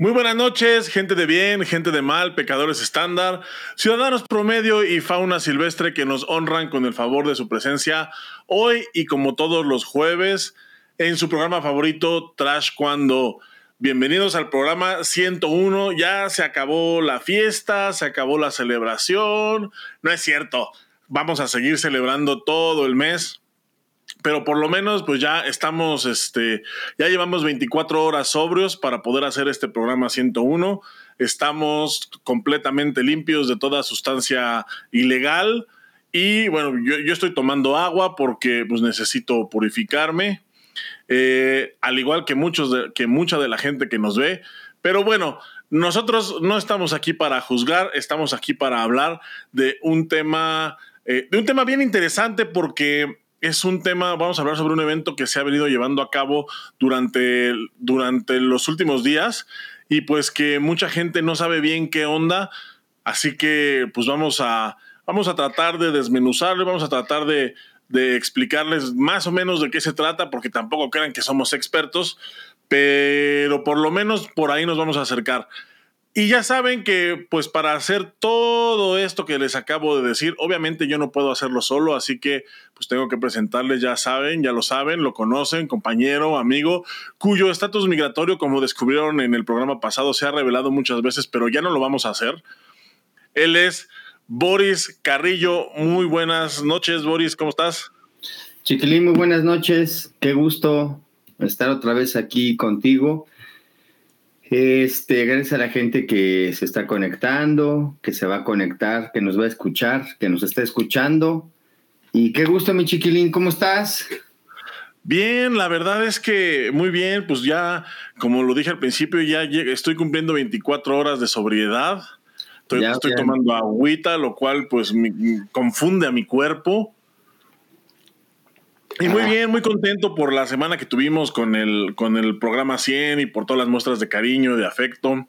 Muy buenas noches, gente de bien, gente de mal, pecadores estándar, ciudadanos promedio y fauna silvestre que nos honran con el favor de su presencia hoy y como todos los jueves en su programa favorito Trash Cuando. Bienvenidos al programa 101. Ya se acabó la fiesta, se acabó la celebración. No es cierto. Vamos a seguir celebrando todo el mes pero por lo menos pues ya estamos, este, ya llevamos 24 horas sobrios para poder hacer este programa 101. Estamos completamente limpios de toda sustancia ilegal y bueno, yo, estoy tomando agua porque pues necesito purificarme, eh, al igual que, muchos que mucha de la gente que nos ve. Pero bueno, nosotros no estamos aquí para juzgar, estamos aquí para hablar de un tema, eh, de un tema bien interesante porque es un tema, vamos a hablar sobre un evento que se ha venido llevando a cabo durante, durante los últimos días y pues que mucha gente no sabe bien qué onda, así que pues vamos a, vamos a tratar de desmenuzarlo, vamos a tratar de, de explicarles más o menos de qué se trata, porque tampoco crean que somos expertos, pero por lo menos por ahí nos vamos a acercar. Y ya saben que, pues para hacer todo esto que les acabo de decir, obviamente yo no puedo hacerlo solo, así que pues tengo que presentarles, ya saben, ya lo saben, lo conocen, compañero, amigo, cuyo estatus migratorio, como descubrieron en el programa pasado, se ha revelado muchas veces, pero ya no lo vamos a hacer. Él es Boris Carrillo. Muy buenas noches, Boris, ¿cómo estás? Chiquilín, muy buenas noches. Qué gusto estar otra vez aquí contigo este, gracias a la gente que se está conectando, que se va a conectar, que nos va a escuchar, que nos está escuchando. Y qué gusto, mi chiquilín, ¿cómo estás? Bien, la verdad es que muy bien, pues ya, como lo dije al principio, ya estoy cumpliendo 24 horas de sobriedad. Estoy, estoy tomando agüita, lo cual pues me, confunde a mi cuerpo. Y muy bien, muy contento por la semana que tuvimos con el, con el programa 100 y por todas las muestras de cariño, de afecto.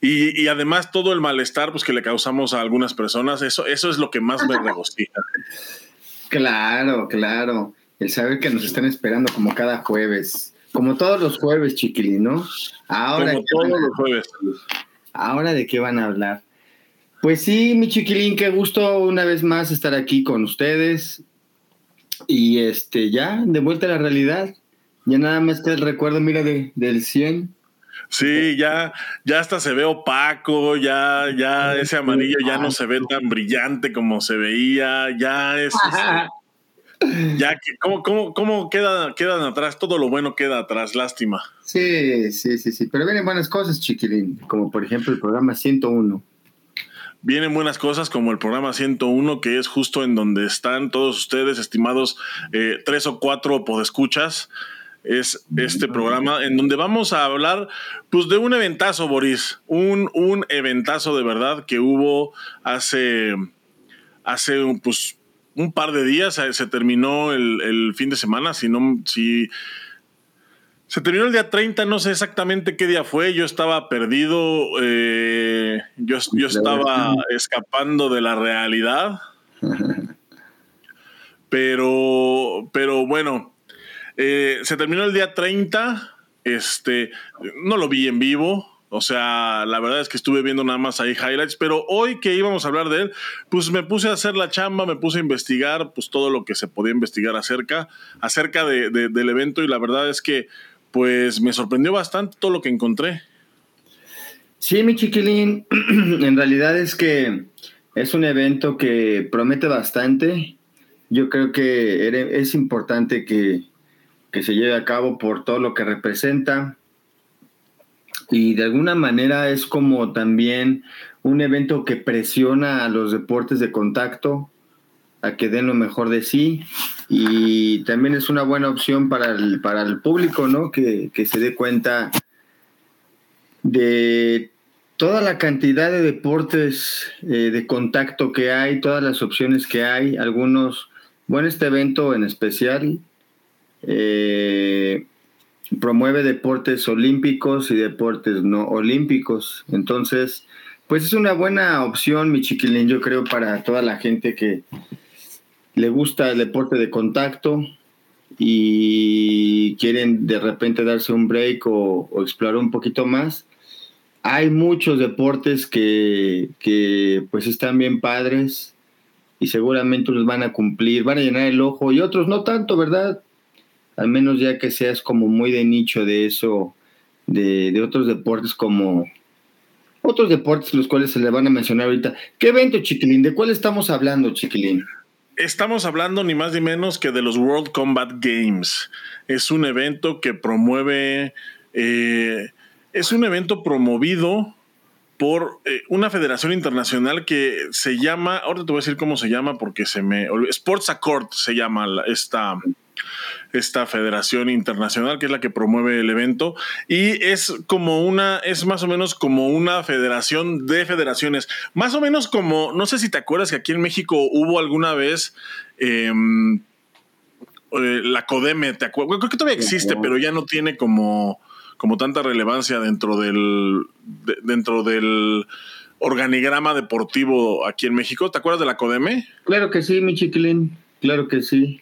Y, además todo el malestar pues, que le causamos a algunas personas, eso, eso es lo que más me regocija. Claro, claro. El saber que nos están esperando como cada jueves. Como todos los jueves, chiquilín, ¿no? Ahora como todos los jueves. Ahora de qué van a hablar. Pues sí, mi chiquilín, qué gusto una vez más estar aquí con ustedes. Y este, ya, de vuelta a la realidad. Ya nada más que el recuerdo, mira, de, del 100. Sí, ya, ya hasta se ve opaco, ya, ya ese amarillo ya no se ve tan brillante como se veía, ya es. Este, ya que, ¿cómo, cómo, cómo queda, quedan atrás? Todo lo bueno queda atrás, lástima. Sí, sí, sí, sí. Pero vienen buenas cosas, chiquilín, como por ejemplo el programa 101 vienen buenas cosas como el programa 101, que es justo en donde están todos ustedes, estimados eh, tres o cuatro podescuchas. Es este programa en donde vamos a hablar pues, de un eventazo, Boris. Un, un eventazo de verdad que hubo hace, hace pues, un par de días. Se terminó el, el fin de semana. Si no, si se terminó el día 30, no sé exactamente qué día fue, yo estaba perdido, eh, yo, yo estaba escapando de la realidad. Pero, pero bueno, eh, se terminó el día 30, este, no lo vi en vivo, o sea, la verdad es que estuve viendo nada más ahí highlights, pero hoy que íbamos a hablar de él, pues me puse a hacer la chamba, me puse a investigar, pues todo lo que se podía investigar acerca, acerca del evento y la verdad es que pues me sorprendió bastante todo lo que encontré. Sí, mi chiquilín, en realidad es que es un evento que promete bastante. Yo creo que es importante que, que se lleve a cabo por todo lo que representa. Y de alguna manera es como también un evento que presiona a los deportes de contacto a que den lo mejor de sí y también es una buena opción para el, para el público, ¿no? Que, se dé cuenta de toda la cantidad de deportes eh, de contacto que hay, todas las opciones que hay, algunos, bueno, este evento en especial eh, promueve deportes olímpicos y deportes no olímpicos, entonces, pues es una buena opción, mi chiquilín, yo creo, para toda la gente que, le gusta el deporte de contacto y quieren de repente darse un break o, explorar un poquito más, hay muchos deportes que, que pues están bien padres y seguramente los van a cumplir, van a llenar el ojo y otros no tanto, ¿verdad? Al menos ya que seas como muy de nicho de eso, de, de otros deportes como otros deportes los cuales se le van a mencionar ahorita. ¿Qué evento, Chiquilín? ¿De cuál estamos hablando, Chiquilín? Estamos hablando ni más ni menos que de los World Combat Games. Es un evento que promueve, eh, es un evento promovido por eh, una federación internacional que se llama, ahora te voy a decir cómo se llama porque se me Sports Accord se llama esta, esta federación internacional que es la que promueve el evento y es como una, es más o menos como una federación de federaciones, más o menos como, no sé si te acuerdas que aquí en México hubo alguna vez em, eh, la Codeme, ¿te acuerdas? Creo que todavía existe, pero ya no tiene como, como tanta relevancia dentro del, dentro del organigrama deportivo aquí en México. ¿Te acuerdas de la Codeme? Claro que sí, mi chiquilín, claro que sí.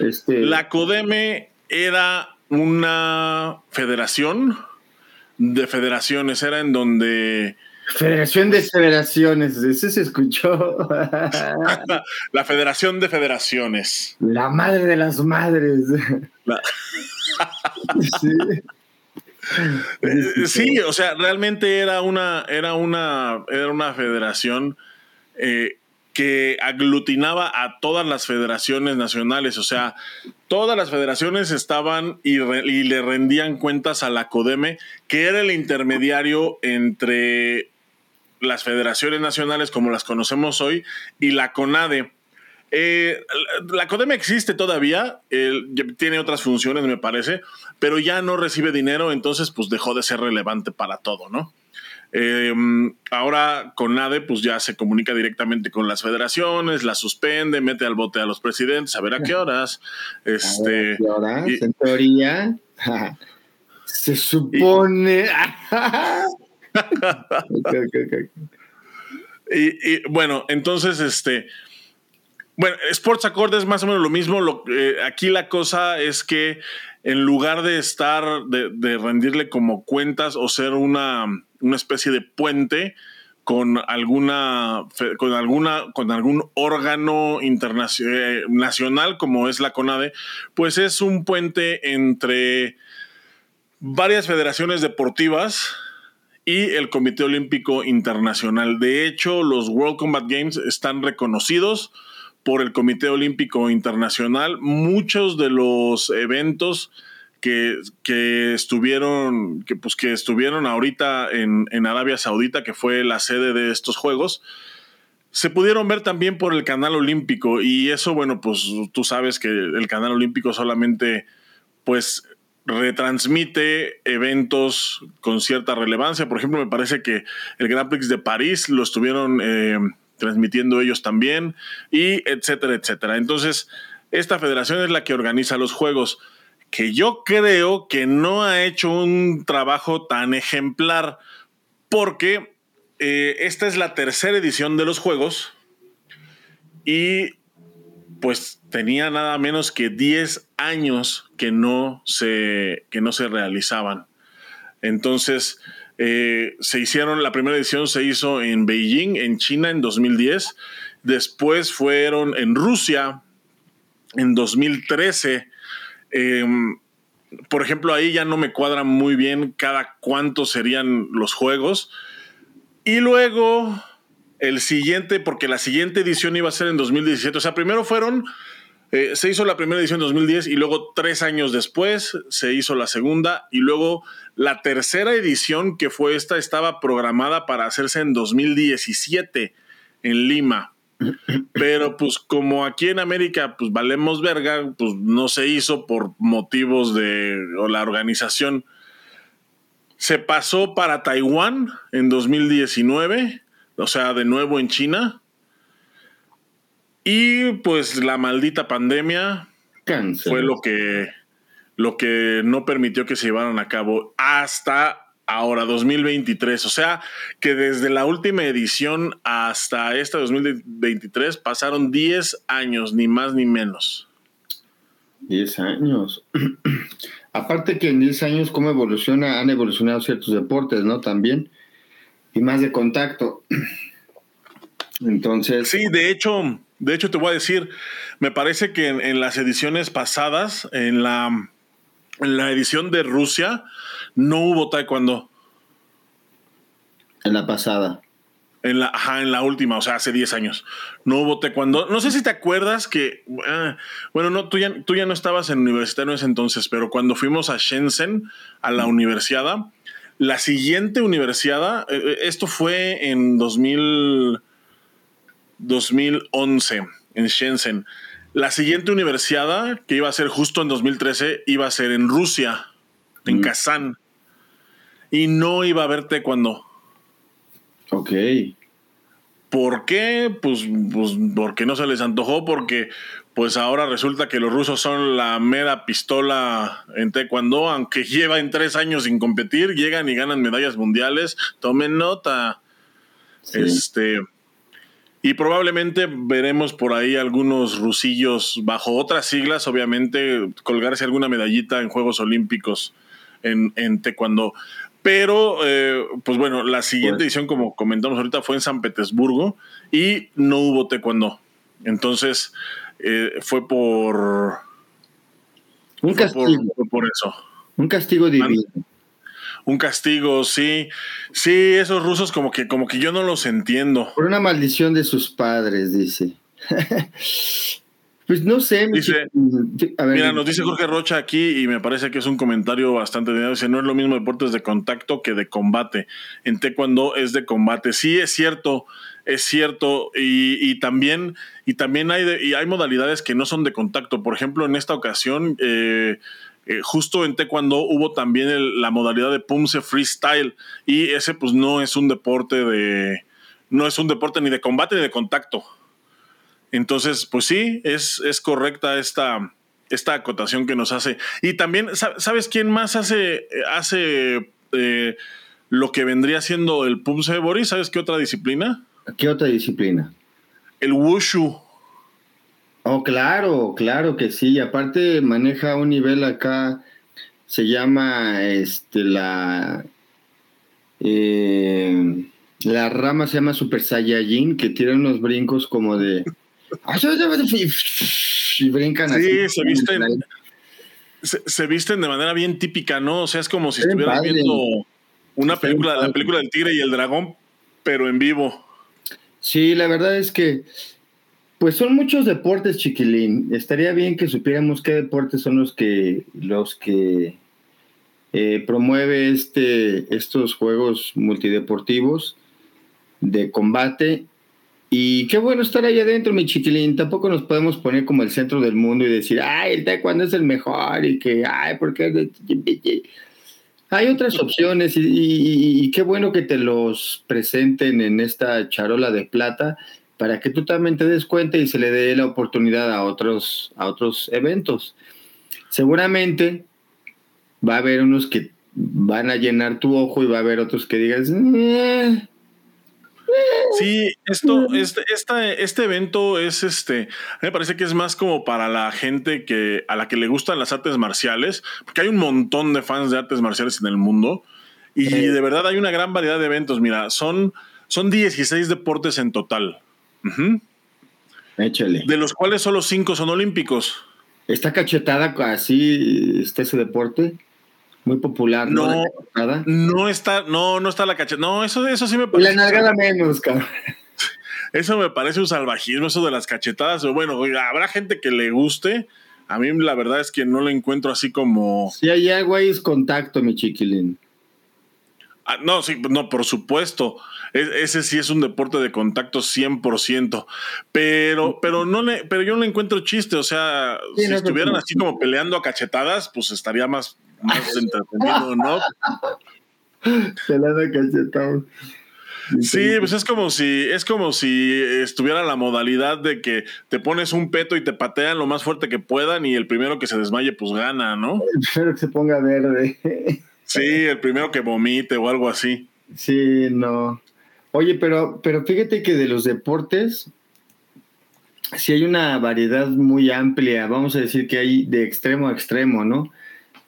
Este, la CODEME era una federación de federaciones, era en donde... Federación de Federaciones, ese se escuchó. la Federación de Federaciones. La madre de las madres. sí. sí. o sea, realmente era una, era una, era una federación eh, que aglutinaba a todas las federaciones nacionales, o sea, todas las federaciones estaban y, le rendían cuentas a la CODEME, que era el intermediario entre las federaciones nacionales como las conocemos hoy y la CONADE. Eh, la CODEME existe todavía, tiene otras funciones me parece, pero ya no recibe dinero, entonces pues dejó de ser relevante para todo, ¿no? Eh, ahora con NADE pues ya se comunica directamente con las federaciones, la suspende, mete al bote a los presidentes, a ver a qué horas. Este, qué horas? en teoría, se supone... y, bueno, entonces, este... Bueno, Sports Accord es más o menos lo mismo. Lo, eh, aquí la cosa es que en lugar de estar, de rendirle como cuentas o ser una una especie de puente con alguna, con alguna, con algún órgano internacional como es la CONADE, pues es un puente entre varias federaciones deportivas y el Comité Olímpico Internacional. De hecho, los World Combat Games están reconocidos por el Comité Olímpico Internacional. Muchos de los eventos que, estuvieron, que, pues, que estuvieron ahorita en, Arabia Saudita, que fue la sede de estos Juegos, se pudieron ver también por el canal olímpico y eso, bueno, pues tú sabes que el canal olímpico solamente, pues, retransmite eventos con cierta relevancia. Por ejemplo, me parece que el Grand Prix de París lo estuvieron eh, transmitiendo ellos también y etcétera, etcétera. Entonces, esta federación es la que organiza los Juegos que yo creo que no ha hecho un trabajo tan ejemplar porque eh, esta es la tercera edición de los juegos y pues tenía nada menos que 10 años que no se, que no se realizaban. Entonces, eh, se hicieron, la primera edición se hizo en Beijing, en China, en 2010. Después fueron en Rusia, en 2013 Em, por ejemplo, ahí ya no me cuadra muy bien cada cuánto serían los juegos. Y luego el siguiente, porque la siguiente edición iba a ser en 2017. O sea, primero fueron, eh, se hizo la primera edición en 2010 y luego tres años después se hizo la segunda y luego la tercera edición, que fue esta, estaba programada para hacerse en 2017 en Lima. Pero pues como aquí en América pues valemos verga, pues no se hizo por motivos de la organización. Se pasó para Taiwán en 2019, o sea, de nuevo en China. Y pues la maldita pandemia fue lo que, lo que no permitió que se llevaran a cabo hasta ahora 2023. O sea que desde la última edición hasta esta 2023 pasaron 10 años, ni más ni menos. 10 años. Aparte que en 10 años, cómo evoluciona, han evolucionado ciertos deportes, ¿no? También. Y más de contacto. Entonces. Sí, de hecho, de hecho te voy a decir, me parece que en, las ediciones pasadas, en la, en la edición de Rusia, no hubo taekwondo. En la pasada. En la, en la última, o sea, hace 10 años. No hubo taekwondo. No sé si te acuerdas que, ah, bueno, no, tú ya, tú ya no estabas en universitario en ese entonces, pero cuando fuimos a Shenzhen, a la universidad, la siguiente universidad, eh, eh, esto fue en 2000, 2011, en Shenzhen. La siguiente universidad, que iba a ser justo en 2013, iba a ser en Rusia, en mm. Kazán. Y no iba a haber taekwondo. Ok. ¿Por qué? Pues, pues porque no se les antojó, porque pues ahora resulta que los rusos son la mera pistola en taekwondo, aunque llevan tres años sin competir, llegan y ganan medallas mundiales. Tomen nota. Este. Y probablemente veremos por ahí algunos rusillos bajo otras siglas, obviamente, colgarse alguna medallita en Juegos Olímpicos en, en taekwondo. Pero, eh, pues bueno, la siguiente pues edición, como comentamos ahorita, fue en San Petersburgo y no hubo taekwondo. Entonces, eh, fue por... Un castigo. Por, eso. Un castigo divino. Un castigo, sí. Sí, esos rusos como que, como que yo no los entiendo. Por una maldición de sus padres, dice. Pues no sé. mira, nos dice Jorge Rocha aquí y me parece que es un comentario bastante Dice, no es lo mismo deportes de contacto que de combate. En taekwondo es de combate. Sí, es cierto, es cierto. Y, también, y también hay, y hay modalidades que no son de contacto. Por ejemplo, en esta ocasión, eh, eh, justo en taekwondo hubo también la modalidad de Pumse Freestyle. Y ese pues no es un deporte de... No es un deporte ni de combate ni de contacto. Entonces, pues sí, es, es correcta esta, esta acotación que nos hace. Y también, ¿sabes quién más hace, hace eh, lo que vendría siendo el Pumse Boris? ¿Sabes qué otra disciplina? ¿Qué otra disciplina? El Wushu. Oh, claro, claro que sí. Aparte maneja un nivel acá, se llama este la eh, la rama se llama Super Saiyajin, que tiene unos brincos como de y brincan sí, se visten, se, visten de manera bien típica, ¿no? O sea, es como si estuvieran viendo una película, la película del tigre y el dragón, pero en vivo. Sí, la verdad es que, pues son muchos deportes, chiquilín. Estaría bien que supiéramos qué deportes son los que, los que eh, promueve este, estos juegos multideportivos de combate y qué bueno estar ahí adentro, mi chiquilín. Tampoco nos podemos poner como el centro del mundo y decir, ay, el taekwondo es el mejor y que, ay, porque hay otras opciones y, qué bueno que te los presenten en esta charola de plata para que tú también te des cuenta y se le dé la oportunidad a otros, a otros eventos. Seguramente va a haber unos que van a llenar tu ojo y va a haber otros que digas, eh, Sí, esto, este, este evento es este, me parece que es más como para la gente que, a la que le gustan las artes marciales, porque hay un montón de fans de artes marciales en el mundo y de verdad hay una gran variedad de eventos. Mira, son, son 16 deportes en total. Échale. De los cuales solo 5 son olímpicos. ¿Está cachetada así este ese deporte? Muy popular. No, no, está, no, no está la cachetada. No, eso, eso sí me parece. La nalgada menos, cabrón. Eso me parece un salvajismo, eso de las cachetadas. Bueno, habrá gente que le guste. A mí la verdad es que no lo encuentro así como. Sí, hay algo ahí es contacto, mi chiquilín. Ah, no, sí, no, por supuesto. Ese sí es un deporte de contacto 100%. Pero, pero, no le, pero yo no le encuentro chiste. O sea, si estuvieran así como peleando a cachetadas, pues estaría más, más entretenido, ¿no? cachetado. Sí, pues es como si es como si estuviera la modalidad de que te pones un peto y te patean lo más fuerte que puedan y el primero que se desmaye pues gana, ¿no? El primero que se ponga verde. Sí, el primero que vomite o algo así. Sí, no. Oye, pero pero fíjate que de los deportes sí hay una variedad muy amplia, vamos a decir que hay de extremo a extremo, ¿no?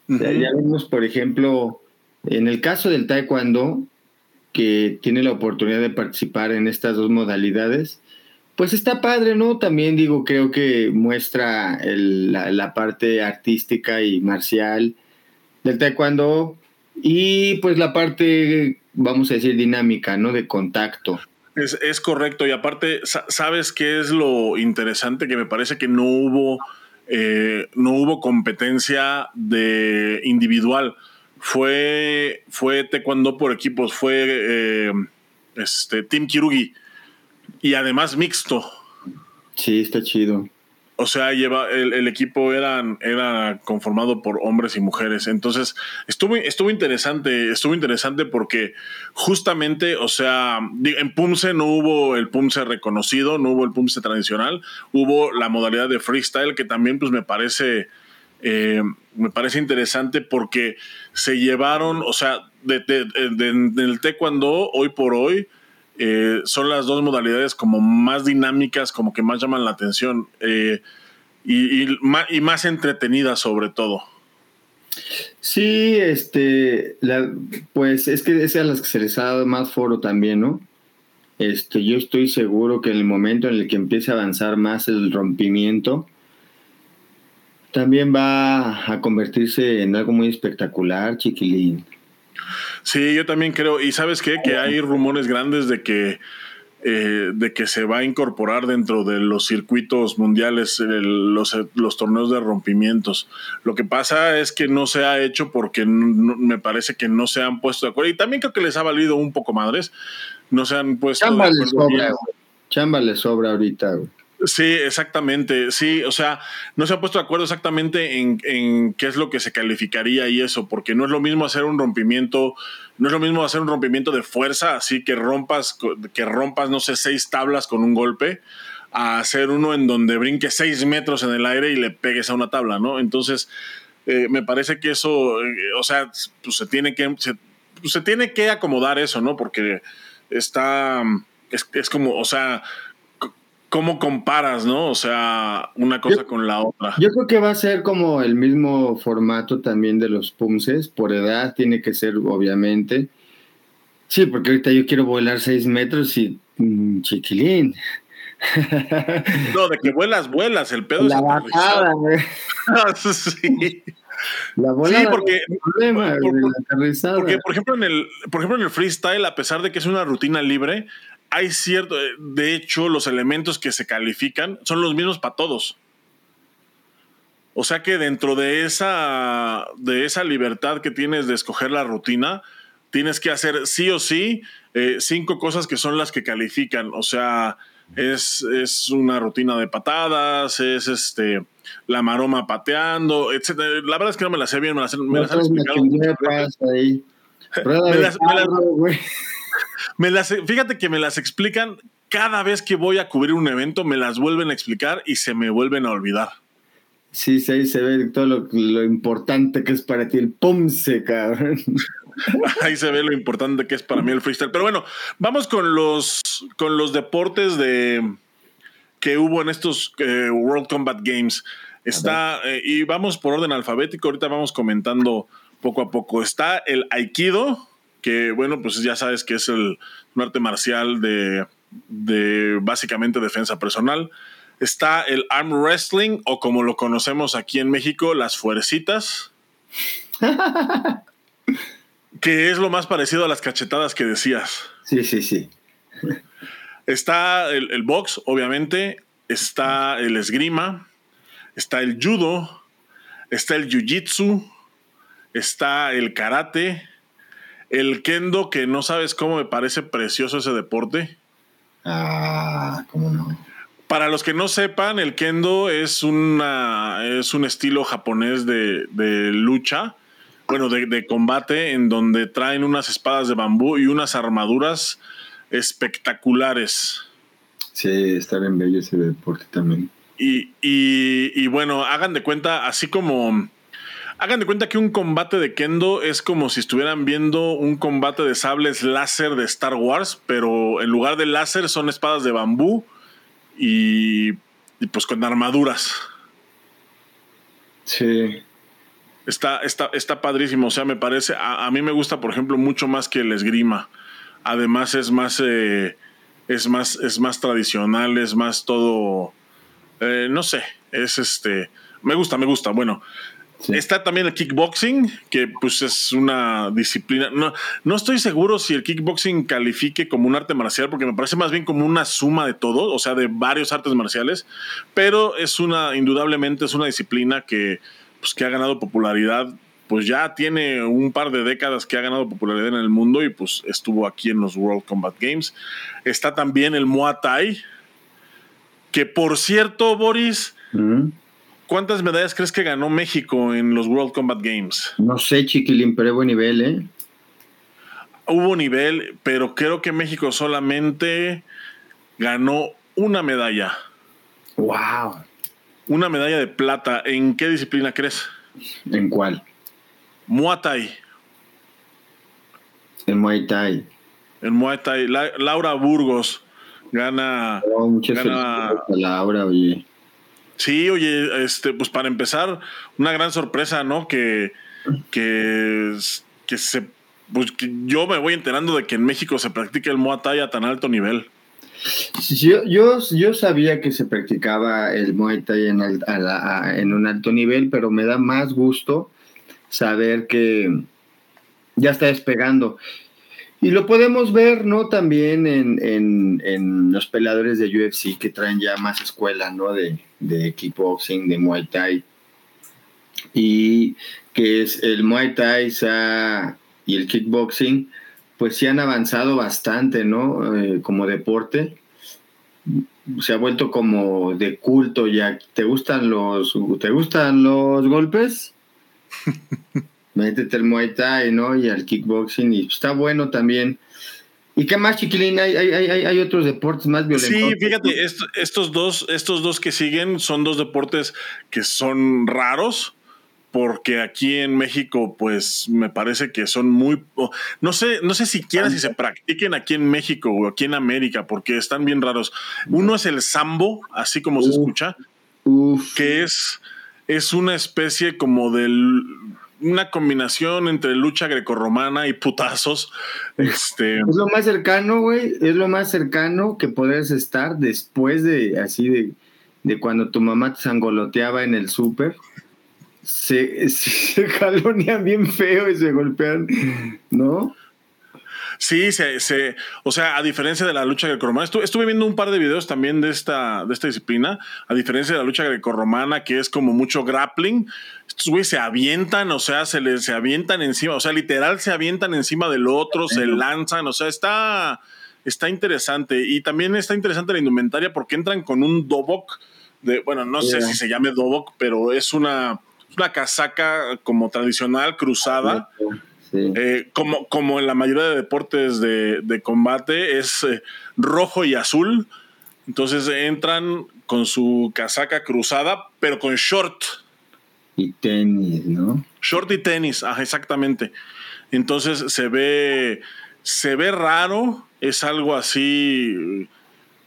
ya vemos, por ejemplo, en el caso del taekwondo, que tiene la oportunidad de participar en estas dos modalidades, pues está padre, ¿no? También digo, creo que muestra la, parte artística y marcial del taekwondo y pues la parte, vamos a decir, dinámica, ¿no? De contacto. Es, es correcto y aparte, ¿sabes qué es lo interesante? Que me parece que no hubo, eh, no hubo competencia de individual fue, fue taekwondo por equipos, fue eh, este, Team Kirugi y además mixto. Sí, está chido. O sea, lleva, el, equipo era, era conformado por hombres y mujeres. Entonces, estuvo, estuvo interesante, estuvo interesante porque justamente, o sea, en Pumse no hubo el Pumse reconocido, no hubo el Pumse tradicional, hubo la modalidad de freestyle que también pues me parece eh, me parece interesante porque se llevaron, o sea, de, de, del taekwondo hoy por hoy eh, son las dos modalidades como más dinámicas, como que más llaman la atención eh, y, más, entretenidas sobre todo. Sí, este, pues es que es a las que se les ha dado más foro también, ¿no? Este, yo estoy seguro que en el momento en el que empiece a avanzar más el rompimiento, también va a convertirse en algo muy espectacular, chiquilín. Sí, yo también creo. Y sabes qué? Que hay rumores grandes de que, eh, de que se va a incorporar dentro de los circuitos mundiales los, los, torneos de rompimientos. Lo que pasa es que no se ha hecho porque me parece que no se han puesto de acuerdo. Y también creo que les ha valido un poco madres. No se han puesto Chamba de acuerdo. sobra, Chamba le sobra ahorita, güey. Sí, exactamente. Sí, o sea, no se ha puesto de acuerdo exactamente en, qué es lo que se calificaría y eso, porque no es lo mismo hacer un rompimiento, no es lo mismo hacer un rompimiento de fuerza, así que rompas, que rompas, no sé, seis tablas con un golpe, a hacer uno en donde brinques seis metros en el aire y le pegues a una tabla, ¿no? Entonces, eh, me parece que eso, eh, o sea, pues se tiene que, se, pues se tiene que acomodar eso, ¿no? Porque está, es, es como, o sea, ¿Cómo comparas, no? O sea, una cosa con la otra. Yo creo que va a ser como el mismo formato también de los punces. Por edad tiene que ser, obviamente. Sí, porque ahorita yo quiero volar seis metros y mm, chiquilín. No, de que vuelas, vuelas. El pedo la es bajada, sí. La bola sí, porque, problema, porque, por ejemplo, en el, por ejemplo, en el freestyle, a pesar de que es una rutina libre, hay cierto, eh, de hecho, los elementos que se califican son los mismos para todos. O sea que dentro de esa, de esa libertad que tienes de escoger la rutina, tienes que hacer sí o sí eh, cinco cosas que son las que califican. O sea, es, es, una rutina de patadas, es este la maroma pateando, etc. La verdad es que no me la sé bien, me las, me las han explicado. Me las, fíjate que me las explican cada vez que voy a cubrir un evento, me las vuelven a explicar y se me vuelven a olvidar. Sí, sí, ahí se ve todo lo, importante que es para ti el PUMSE, cabrón. Ahí se ve lo importante que es para mí el freestyle. Pero bueno, vamos con los, con los deportes de, que hubo en estos eh, World Combat Games. Está, eh, y vamos por orden alfabético, ahorita vamos comentando poco a poco. Está el Aikido, que bueno, pues ya sabes que es el, un arte marcial de, de básicamente defensa personal. Está el arm wrestling o como lo conocemos aquí en México, las fuercitas. que es lo más parecido a las cachetadas que decías. Sí, sí, sí. Está el, el, box, obviamente. Está el esgrima. Está el judo. Está el jiu-jitsu. Está el karate. El kendo, que no sabes cómo me parece precioso ese deporte. Ah, cómo no. Para los que no sepan, el kendo es, una, es un estilo japonés de, lucha, bueno, de, combate, en donde traen unas espadas de bambú y unas armaduras espectaculares. Sí, está bien bello ese deporte también. Y, y bueno, hagan de cuenta, así como Hagan de cuenta que un combate de Kendo es como si estuvieran viendo un combate de sables láser de Star Wars, pero en lugar de láser son espadas de bambú y, pues con armaduras. Sí. Está, está, está padrísimo. O sea, me parece. A, mí me gusta, por ejemplo, mucho más que el esgrima. Además, es más. Eh, es más. Es más tradicional. Es más todo. Eh, no sé. Es este. Me gusta, me gusta. Bueno. Está también el kickboxing, que pues es una disciplina. No, no estoy seguro si el kickboxing califique como un arte marcial, porque me parece más bien como una suma de todo, o sea, de varios artes marciales, pero es una, indudablemente es una disciplina que, pues, que ha ganado popularidad, pues ya tiene un par de décadas que ha ganado popularidad en el mundo y pues estuvo aquí en los World Combat Games. Está también el Muay Thai, que por cierto, Boris, ¿cuántas medallas crees que ganó México en los World Combat Games? No sé, chiquilín, pero hubo nivel, ¿eh? Hubo nivel, pero creo que México solamente ganó una medalla. ¡Wow! Una medalla de plata. ¿En qué disciplina crees? ¿En cuál? Muay Thai. En Muay Thai. En Muay Thai. Laura Burgos gana. Oh, muchas gana, Laura, oye. Sí, oye, este, pues para empezar, una gran sorpresa, ¿no? Que, que, que se. Pues que yo me voy enterando de que en México se practica el Muay Thai a tan alto nivel. Yo, yo, yo sabía que se practicaba el Muay Thai en, en un alto nivel, pero me da más gusto saber que ya está despegando. Y lo podemos ver, ¿no? También en, los peleadores de UFC que traen ya más escuela, ¿no? De, de kickboxing, de Muay Thai. Y que es el Muay Thai y el kickboxing pues sí han avanzado bastante, ¿no? Eh, como deporte. Se ha vuelto como de culto ya. ¿Te gustan los, ¿te gustan los golpes? Métete el Muay Thai, ¿no? Y al kickboxing. Y está bueno también. ¿Y qué más, chiquilín? Hay, hay, hay, hay otros deportes más violentos. Sí, fíjate, estos, dos, estos dos que siguen son dos deportes que son raros porque aquí en México, pues me parece que son muy, no sé, no sé siquiera si se practiquen aquí en México o aquí en América, porque están bien raros. Uno es el sambo, así como se escucha, que es, es una especie como de una combinación entre lucha grecorromana y putazos. Este... Es lo más cercano, güey, es lo más cercano que podrías estar después de así de, de cuando tu mamá te sangoloteaba en el súper se, se bien feo y se golpean, ¿no? Sí, se, se, o sea, a diferencia de la lucha grecorromana, estuve, estuve, viendo un par de videos también de esta, de esta disciplina, a diferencia de la lucha grecorromana, que es como mucho grappling, estos güeyes se avientan, o sea, se les se avientan encima, o sea, literal se avientan encima del otro, se lanzan, o sea, está, está interesante. Y también está interesante la indumentaria porque entran con un dobok, de, bueno, no sé si se llame dobok, pero es una una casaca como tradicional, cruzada. Eh, como, como en la mayoría de deportes de, combate, es eh, rojo y azul. Entonces entran con su casaca cruzada, pero con short. Y tenis, ¿no? Short y tenis, exactamente. Entonces se ve, se ve raro, es algo así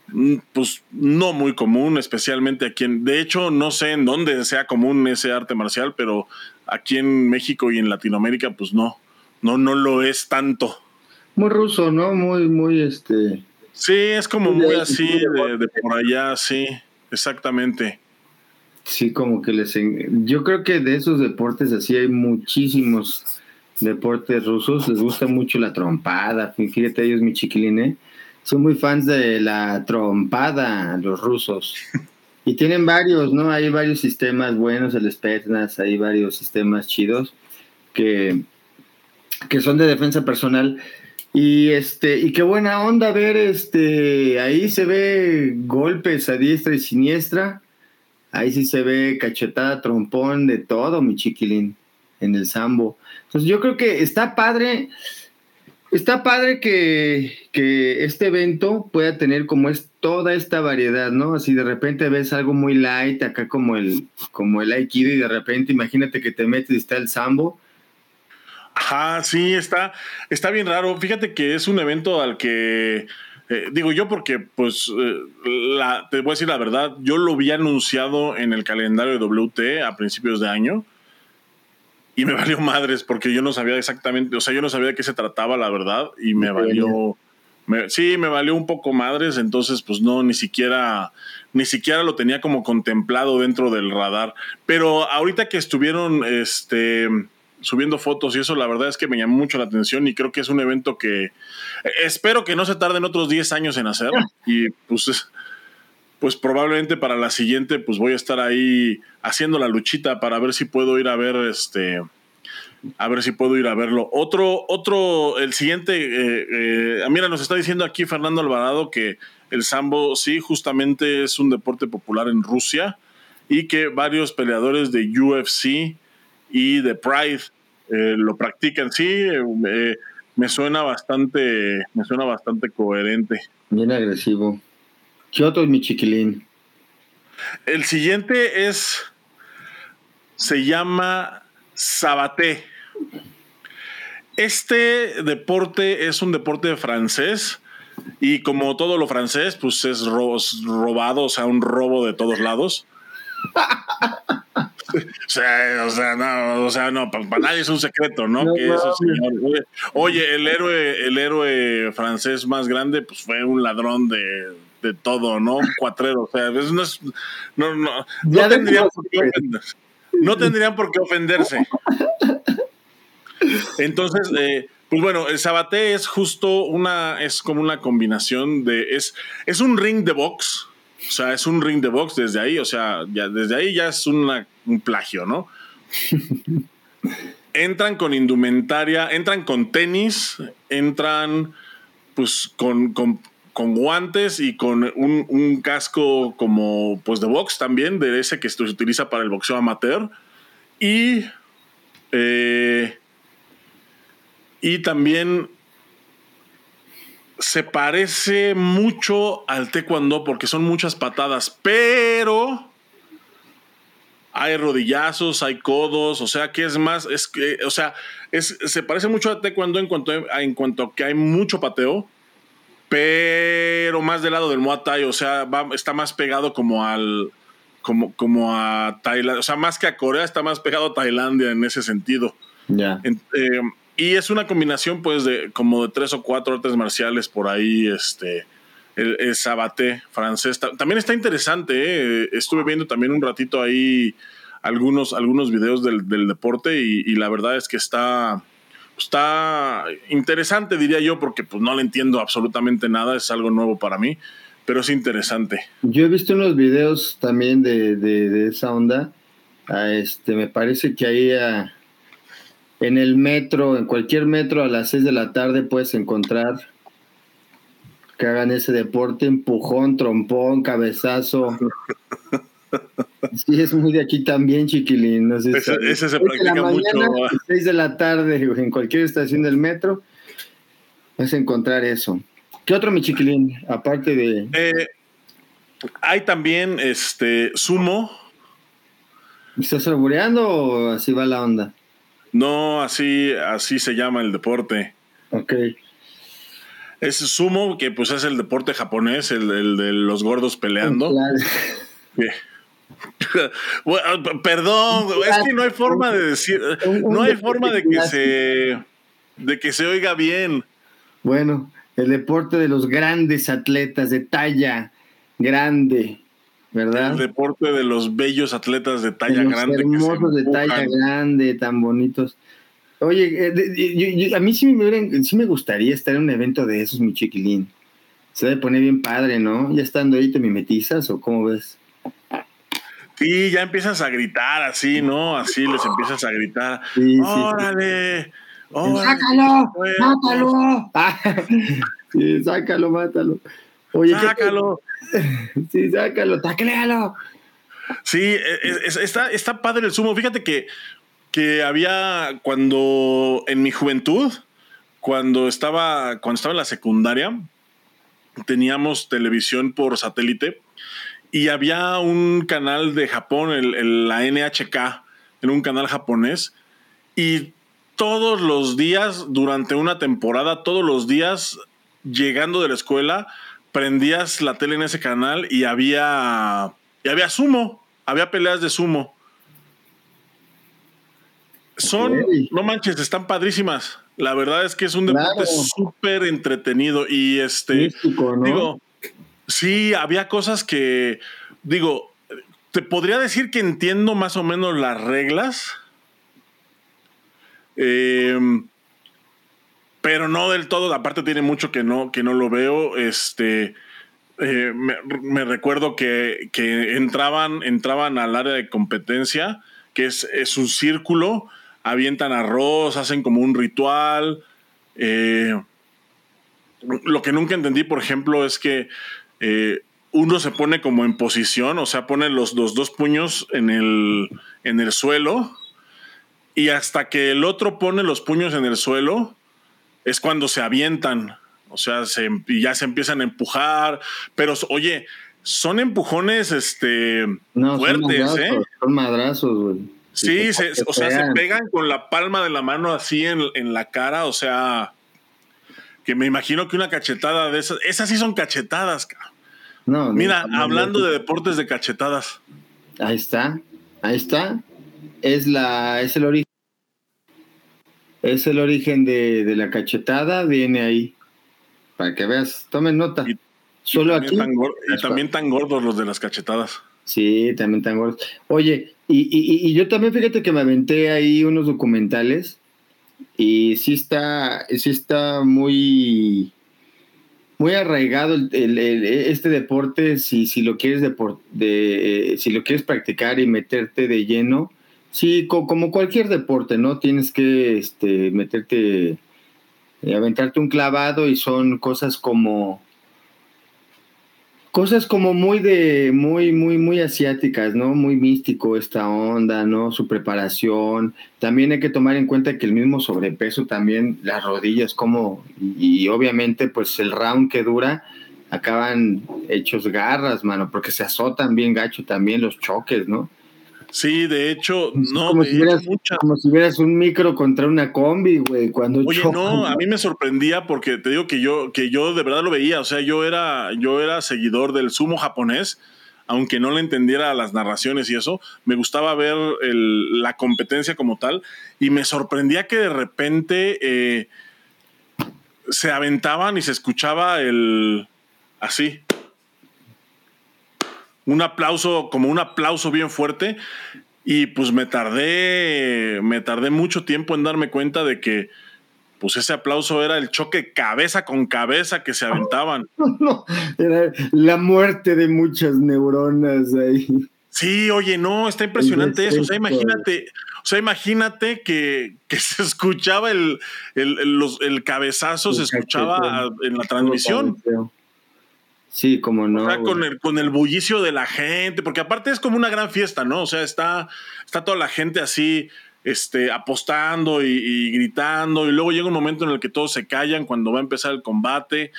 Mm, pues no muy común, especialmente aquí en, de hecho no sé en dónde sea común ese arte marcial, pero aquí en México y en Latinoamérica pues no, no, no lo es tanto. Muy ruso, ¿no? Muy, muy este. Sí, es como muy así de, por allá, sí, exactamente. Sí, como que les... Yo creo que de esos deportes así hay muchísimos deportes rusos, les gusta mucho la trompada, fíjate ellos mi chiquiline, ¿eh? son muy fans de la trompada, los rusos. Y tienen varios, ¿no? Hay varios sistemas buenos, el Spetsnaz, hay varios sistemas chidos que, que son de defensa personal. Y este, y qué buena onda ver, este, ahí se ve golpes a diestra y siniestra. Ahí sí se ve cachetada, trompón, de todo, mi chiquilín, en el sambo. Entonces yo creo que está padre Está padre que, este evento pueda tener como es toda esta variedad, ¿no? Así de repente ves algo muy light, acá como el, como el Aikido, y de repente imagínate que te metes y está el Sambo. Ajá, sí, está, está bien raro. Fíjate que es un evento al que, eh, digo yo porque, pues, eh, la, te voy a decir la verdad, yo lo vi anunciado en el calendario de WT a principios de año y me valió madres porque yo no sabía exactamente, o sea, yo no sabía de qué se trataba, la verdad, y me valió, sí, me valió un poco madres, entonces pues no, ni siquiera, ni siquiera lo tenía como contemplado dentro del radar. Pero ahorita que estuvieron, este, subiendo fotos y eso, la verdad es que me llamó mucho la atención y creo que es un evento que espero que no se tarden otros 10 años en hacer y pues pues probablemente para la siguiente pues voy a estar ahí haciendo la luchita para ver si puedo ir a ver este a ver si puedo ir a verlo. Otro, otro, el siguiente, eh, eh, mira, nos está diciendo aquí Fernando Alvarado que el sambo sí, justamente es un deporte popular en Rusia y que varios peleadores de UFC y de Pride eh, lo practican. Sí, eh, me suena bastante, me suena bastante coherente. Bien agresivo. ¿Qué otro mi chiquilín? El siguiente es, se llama Sabaté. Este deporte es un deporte francés y como todo lo francés, pues es robado, o sea, un robo de todos lados. o sea, o sea, no, o sea, no, para, nadie es un secreto, ¿no? que oye, el héroe, el héroe francés más grande, pues fue un ladrón de, de todo, ¿no? Un cuatrero, o sea, no es, no, no, no tendrían por qué ofenderse. No tendrían por qué ofenderse. Entonces, eh, pues bueno, el sabaté es justo una, es como una combinación de, es, es un ring de box, o sea, es un ring de box desde ahí, o sea, ya, desde ahí ya es un plagio, ¿no? entran con indumentaria, entran con tenis, entran pues con, con, guantes y con un, casco como pues de box también, de ese que se utiliza para el boxeo amateur. Y, eh, y también se parece mucho al taekwondo porque son muchas patadas, pero hay rodillazos, hay codos, o sea, que es más, es que, o sea, es, se parece mucho a taekwondo en cuanto a, en cuanto que hay mucho pateo, pero más del lado del Muay Thai, o sea, está más pegado como al, como, como a Tailandia, o sea, más que a Corea, está más pegado a Tailandia en ese sentido. Ya. Eh, y es una combinación, pues, de como de tres o cuatro artes marciales por ahí, este, el, el sabaté francés. También está interesante, ¿eh? estuve viendo también un ratito ahí algunos, algunos videos del, deporte y, la verdad es que está, está interesante, diría yo, porque pues no le entiendo absolutamente nada, es algo nuevo para mí, pero es interesante. Yo he visto unos videos también de, de, esa onda. Ah, este, me parece que ahí a, en el metro, en cualquier metro a las 6 de la tarde puedes encontrar que hagan ese deporte, empujón, trompón, cabezazo. Sí, es muy de aquí también, chiquilín. ese, se practica mucho. 6 de la tarde, en cualquier estación del metro, vas a encontrar eso. ¿Qué otro, mi chiquilín? Aparte de. Eh, hay también este sumo. ¿Estás saboreando o así va la onda? No, así, así se llama el deporte. Ok. Es sumo, que pues es el deporte japonés, el, de los gordos peleando. perdón, es que no hay forma de decir, no hay forma de que se de que se oiga bien. Bueno, el deporte de los grandes atletas de talla grande. ¿Verdad? El deporte de los bellos atletas de talla grande. Hermosos de talla grande, tan bonitos. Oye, eh, a mí sí me, sí me gustaría estar en un evento de esos, mi chiquilín. Se debe poner bien padre, ¿no? Ya estando ahí te mimetizas o cómo ves. Sí, ya empiezas a gritar así, ¿no? Así les empiezas a gritar. Sí, ¡Órale! ¡Sácalo! ¡Mátalo! sí, sácalo, mátalo. Oye, sácalo. sí, sácalo, tacléalo. Sí, e, e, está, está padre el sumo. Fíjate que, que había cuando en mi juventud, cuando estaba, cuando estaba en la secundaria, teníamos televisión por satélite y había un canal de Japón, el, la NHK, en un canal japonés, y todos los días, durante una temporada, todos los días, llegando de la escuela, prendías la tele en ese canal y había, y había sumo, había peleas de sumo. Son, no manches, están padrísimas. La verdad es que es un deporte súper entretenido y este, digo, sí, había cosas que, digo, te podría decir que entiendo más o menos las reglas, em, pero no del todo. Aparte tiene mucho que no, que no lo veo. Este, eh, me, recuerdo que, que, entraban, entraban al área de competencia, que es, es un círculo avientan arroz, hacen como un ritual. Eh, lo que nunca entendí, por ejemplo, es que eh, uno se pone como en posición, o sea, pone los, dos puños en el, en el suelo y hasta que el otro pone los puños en el suelo es cuando se avientan, o sea, se, ya se empiezan a empujar, pero oye, son empujones este, fuertes, ¿eh? Son madrazos, güey. Sí, o sea, se pegan con la palma de la mano así en, la cara, o sea, que me imagino que una cachetada de esas, esas sí son cachetadas, No, Mira, hablando de deportes de cachetadas. Ahí está, ahí está. Es la, es el origen. Es el origen de, la cachetada, viene ahí. Para que veas, tomen nota. Solo aquí. y también tan gordos los de las cachetadas. Sí, también tan gordos. Oye, y, y, yo también fíjate que me aventé ahí unos documentales y sí está, sí está muy, muy arraigado el, este deporte si, si lo quieres de, si lo quieres practicar y meterte de lleno. Sí, como cualquier deporte, ¿no? Tienes que este, meterte, eh, aventarte un clavado y son cosas como cosas como muy de, muy, muy, muy asiáticas, ¿no? Muy místico esta onda, ¿no? Su preparación. También hay que tomar en cuenta que el mismo sobrepeso también, las rodillas, como, y, obviamente, pues el round que dura, acaban hechos garras, mano, porque se azotan bien gacho también los choques, ¿no? Sí, de hecho, no, como, si hubieras, un micro contra una combi, güey, cuando Oye, no, a mí me sorprendía porque te digo que yo, que yo de verdad lo veía, o sea, yo era, yo era seguidor del sumo japonés, aunque no le entendiera las narraciones y eso, me gustaba ver la competencia como tal y me sorprendía que de repente eh, se aventaban y se escuchaba el así un aplauso, como un aplauso bien fuerte. Y pues me tardé, me tardé mucho tiempo en darme cuenta de que pues ese aplauso era el choque cabeza con cabeza que se aventaban. No, era la muerte de muchas neuronas ahí. Sí, oye, no, está impresionante eso. O sea, imagínate, o sea, imagínate que, se escuchaba el, el, cabezazo, se escuchaba en la transmisión. Sí, como no. O sea, con el, con el bullicio de la gente, porque aparte es como una gran fiesta, ¿no? O sea, está, está toda la gente así, este, apostando y, gritando, y luego llega un momento en el que todos se callan cuando va a empezar el combate,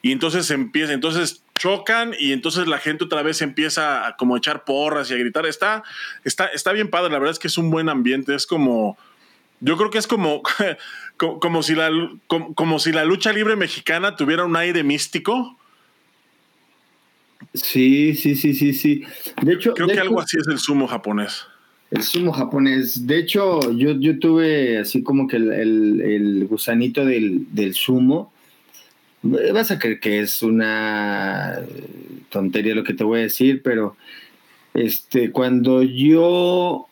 y entonces empieza, entonces chocan, y entonces la gente otra vez empieza a como echar porras y a gritar. Está, está, está bien padre, la verdad es que es un buen ambiente, es como. Yo creo que es como, como, si la, como si la lucha libre mexicana tuviera un aire místico Sí, sí, sí, sí, sí. De hecho, creo que algo así es el sumo japonés. El sumo japonés. De hecho, yo, yo tuve así como que el, gusanito del, sumo. Vas a creer que es una tontería lo que te voy a decir, pero este, cuando yo,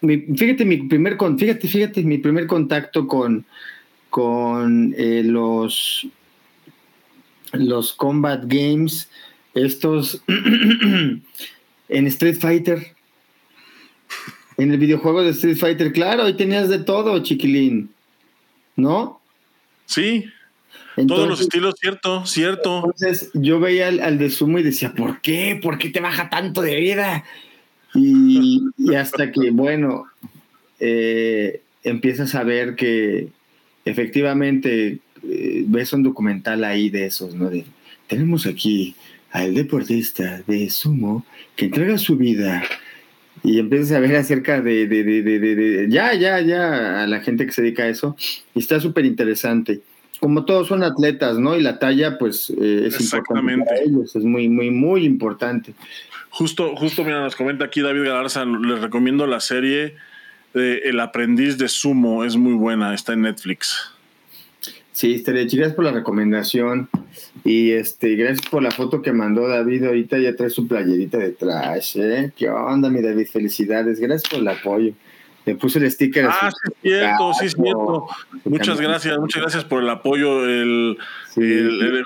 fíjate mi primer, fíjate, fíjate mi primer contacto con, con eh, los, los combat games estos en Street Fighter. En el videojuego de Street Fighter, claro, ahí tenías de todo, chiquilín. ¿No? Sí. Todos los estilos, cierto, cierto. Entonces yo veía al, de Sumo y decía, ¿por qué? ¿Por qué te baja tanto de vida? Y, hasta que, bueno, eh, empiezas a ver que efectivamente eh, ves un documental ahí de esos, ¿no? De, tenemos aquí al deportista de sumo que entrega su vida y empiezas a ver acerca de, de, de, de, ya, ya, ya, a la gente que se dedica a eso, y está súper interesante. Como todos son atletas, ¿no? Y la talla, pues, eh, es importante para ellos, es muy, muy, muy importante. Justo, justo, mira, nos comenta aquí David Galarza, les recomiendo la serie El aprendiz de sumo es muy buena, está en Netflix. Sí, estaría gracias por la recomendación y este gracias por la foto que mandó David. Ahorita ya trae su playerita de trash, ¿eh? ¿Qué onda, mi David? Felicidades, gracias por el apoyo. Le puse el sticker. Ah, sí, es cierto, sí, es cierto. Muchas gracias, muchas gracias por el apoyo. El,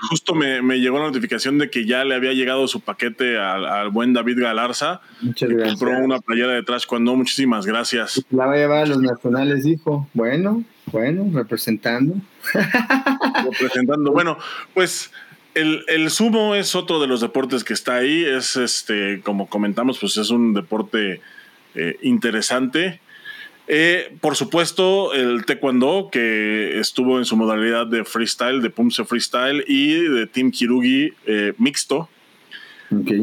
justo me, llegó la notificación de que ya le había llegado su paquete al, buen David Galarza. Muchas gracias. Compró una playera de Trash cuando, muchísimas gracias. La va a llevar a los nacionales, dijo. Bueno, bueno, representando. representando. Bueno, pues el, el, sumo es otro de los deportes que está ahí. Es este, como comentamos, pues es un deporte eh, interesante. Eh, por supuesto, el taekwondo, que estuvo en su modalidad de freestyle, de Pumse Freestyle y de Team Kirugi eh, mixto.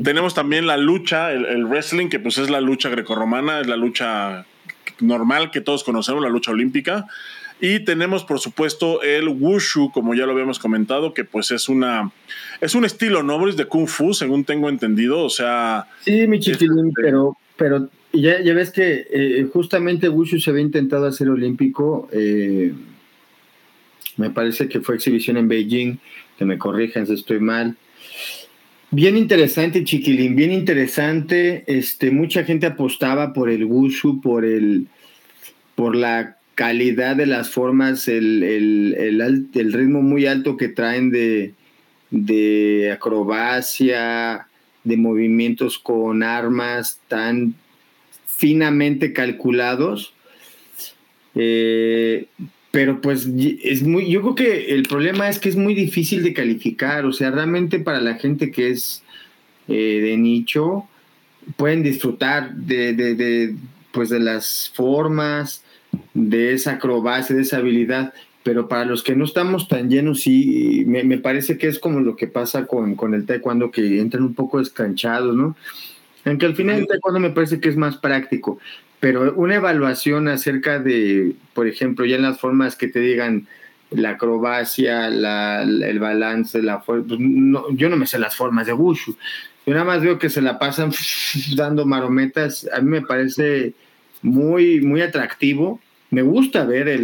Tenemos también la lucha, el, wrestling, que pues es la lucha grecorromana, es la lucha normal que todos conocemos, la lucha olímpica. Y tenemos, por supuesto, el wushu, como ya lo habíamos comentado, que pues es una es un estilo, ¿no? de kung fu, según tengo entendido. O sea. Sí, mi chiquilín, este, pero, pero ya, ya ves que eh, justamente Wushu se había intentado hacer olímpico. Eh, me parece que fue exhibición en Beijing, que me corrijan si estoy mal. Bien interesante, Chiquilín, bien interesante. Este, mucha gente apostaba por el Wushu, por el, por la calidad de las formas, el, el ritmo muy alto que traen de, de acrobacia, de movimientos con armas tan finamente calculados. Eh, pero pues es muy, yo creo que el problema es que es muy difícil de calificar, o sea, realmente para la gente que es eh, de nicho, pueden disfrutar de, pues de las formas, de esa acrobacia, de esa habilidad, pero para los que no estamos tan llenos, sí, me, parece que es como lo que pasa con, con el taekwondo, que entran un poco descanchados, ¿no? Aunque al final el cuando me parece que es más práctico, pero una evaluación acerca de, por ejemplo, ya en las formas que te digan la acrobacia, el balance, la pues yo no me sé las formas de Wushu. Yo nada más veo que se la pasan dando marometas. A mí me parece muy, muy atractivo. Me gusta ver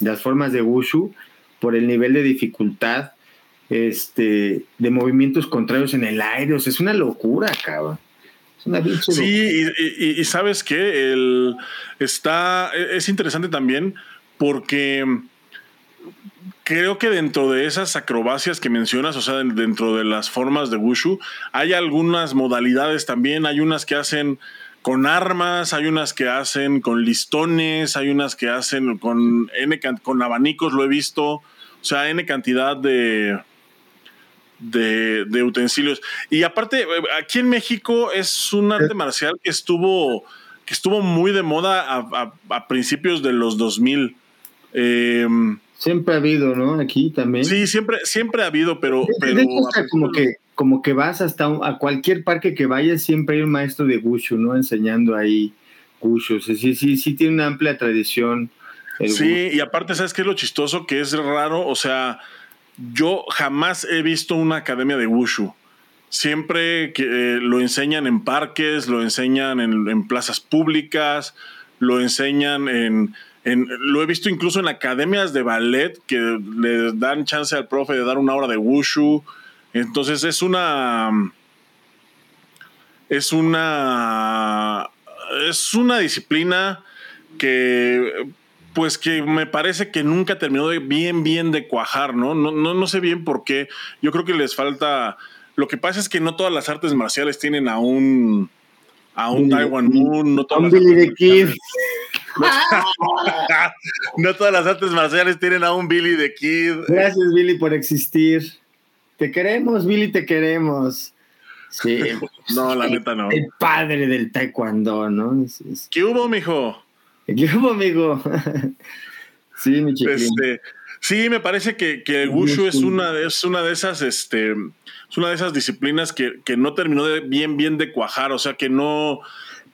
las formas de Wushu por el nivel de dificultad este, de movimientos contrarios en el aire. O sea, es una locura, cabrón. Es una sí, y, sabes que el, está, es interesante también porque creo que dentro de esas acrobacias que mencionas, o sea, dentro de las formas de Wushu, hay algunas modalidades también, hay unas que hacen con armas, hay unas que hacen con listones, hay unas que hacen con, N, con abanicos, lo he visto, o sea, N cantidad de, de, utensilios. Y aparte, eh, aquí en México es un arte marcial que estuvo, que estuvo muy de moda a, principios de los 2000. Em, siempre ha habido, ¿no? Aquí también. Sí, siempre, siempre ha habido, pero... pero como, que, como que vas hasta a cualquier parque que vayas, siempre hay un maestro de Gushu, ¿no? Enseñando ahí Gushu. sí, sí, sí tiene una amplia tradición. Sí, y aparte, ¿sabes qué es lo chistoso? Que es raro, o sea, yo jamás he visto una academia de Wushu. Siempre que eh, lo enseñan en parques, lo enseñan en, plazas públicas, lo enseñan en, Lo he visto incluso en academias de ballet que le dan chance al profe de dar una hora de Wushu. Entonces es una. Es una. Es una disciplina que pues que me parece que nunca terminó de bien, bien de cuajar, ¿no? No, no, no sé bien por qué. Yo creo que les falta. Lo que pasa es que no todas las artes marciales tienen a un. a un Taiwan Moon, no todas, las artes Kid. no todas las artes marciales tienen a un Billy the Kid. Gracias, Billy, por existir. Te queremos, Billy, te queremos. Sí. no, la neta no. El padre del taekwondo, ¿no? ¿Qué hubo, mijo? hubo, amigo. sí, mi este, sí, me parece que, que Wushu es una, es una de esas, este, es una de esas disciplinas que, no terminó de bien, bien de cuajar, o sea que no.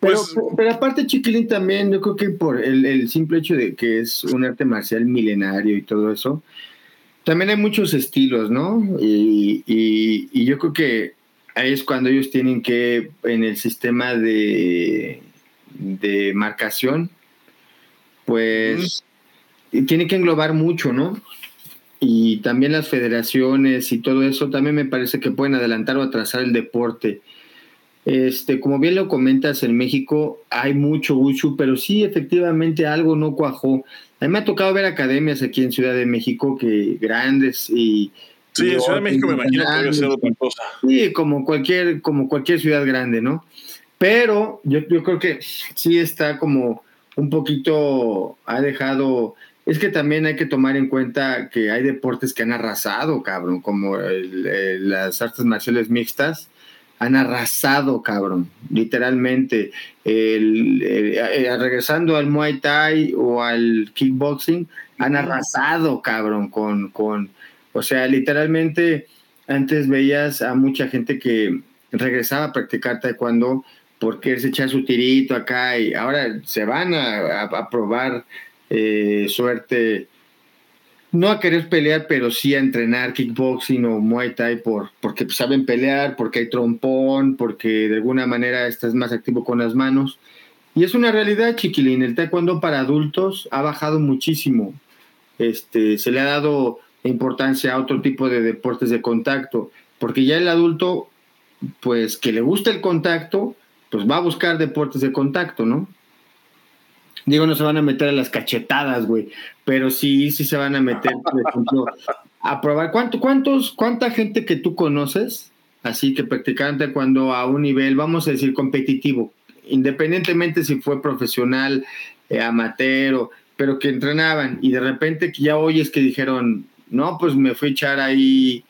Pues, pero, aparte, Chiquilín, también, yo creo que por el, simple hecho de que es un arte marcial milenario y todo eso, también hay muchos estilos, ¿no? Y, y yo creo que ahí es cuando ellos tienen que, en el sistema de de marcación, pues tiene que englobar mucho, ¿no? Y también las federaciones y todo eso también me parece que pueden adelantar o atrasar el deporte. Este, como bien lo comentas, en México hay mucho Wushu, pero sí efectivamente algo no cuajó. A mí me ha tocado ver academias aquí en Ciudad de México que grandes y Sí, en Ciudad de México me imagino que debe ser otra cosa. Sí, como cualquier, como cualquier ciudad grande, ¿no? Pero yo, yo creo que sí está como un poquito, ha dejado, es que también hay que tomar en cuenta que hay deportes que han arrasado, cabrón, como las artes marciales mixtas, han arrasado, cabrón, literalmente. El, eh, regresando al Muay Thai o al kickboxing, han arrasado, cabrón, con, con, o sea, literalmente antes veías a mucha gente que regresaba a practicar taekwondo porque se echar su tirito acá y ahora se van a, probar eh, suerte, no a querer pelear, pero sí a entrenar kickboxing o muay thai por, porque saben pelear, porque hay trompón, porque de alguna manera estás más activo con las manos. Y es una realidad, chiquilín, el taekwondo para adultos ha bajado muchísimo. Este, se le ha dado importancia a otro tipo de deportes de contacto, porque ya el adulto, pues que le gusta el contacto, pues va a buscar deportes de contacto, ¿no? Digo, no se van a meter a las cachetadas, güey, pero sí, sí se van a meter, por ejemplo, a probar. ¿Cuánto, cuántos, ¿Cuánta gente que tú conoces, así que practicante cuando a un nivel, vamos a decir, competitivo, independientemente si fue profesional, eh, amateur, pero que entrenaban y de repente ya oyes que dijeron, no, pues me fui a echar ahí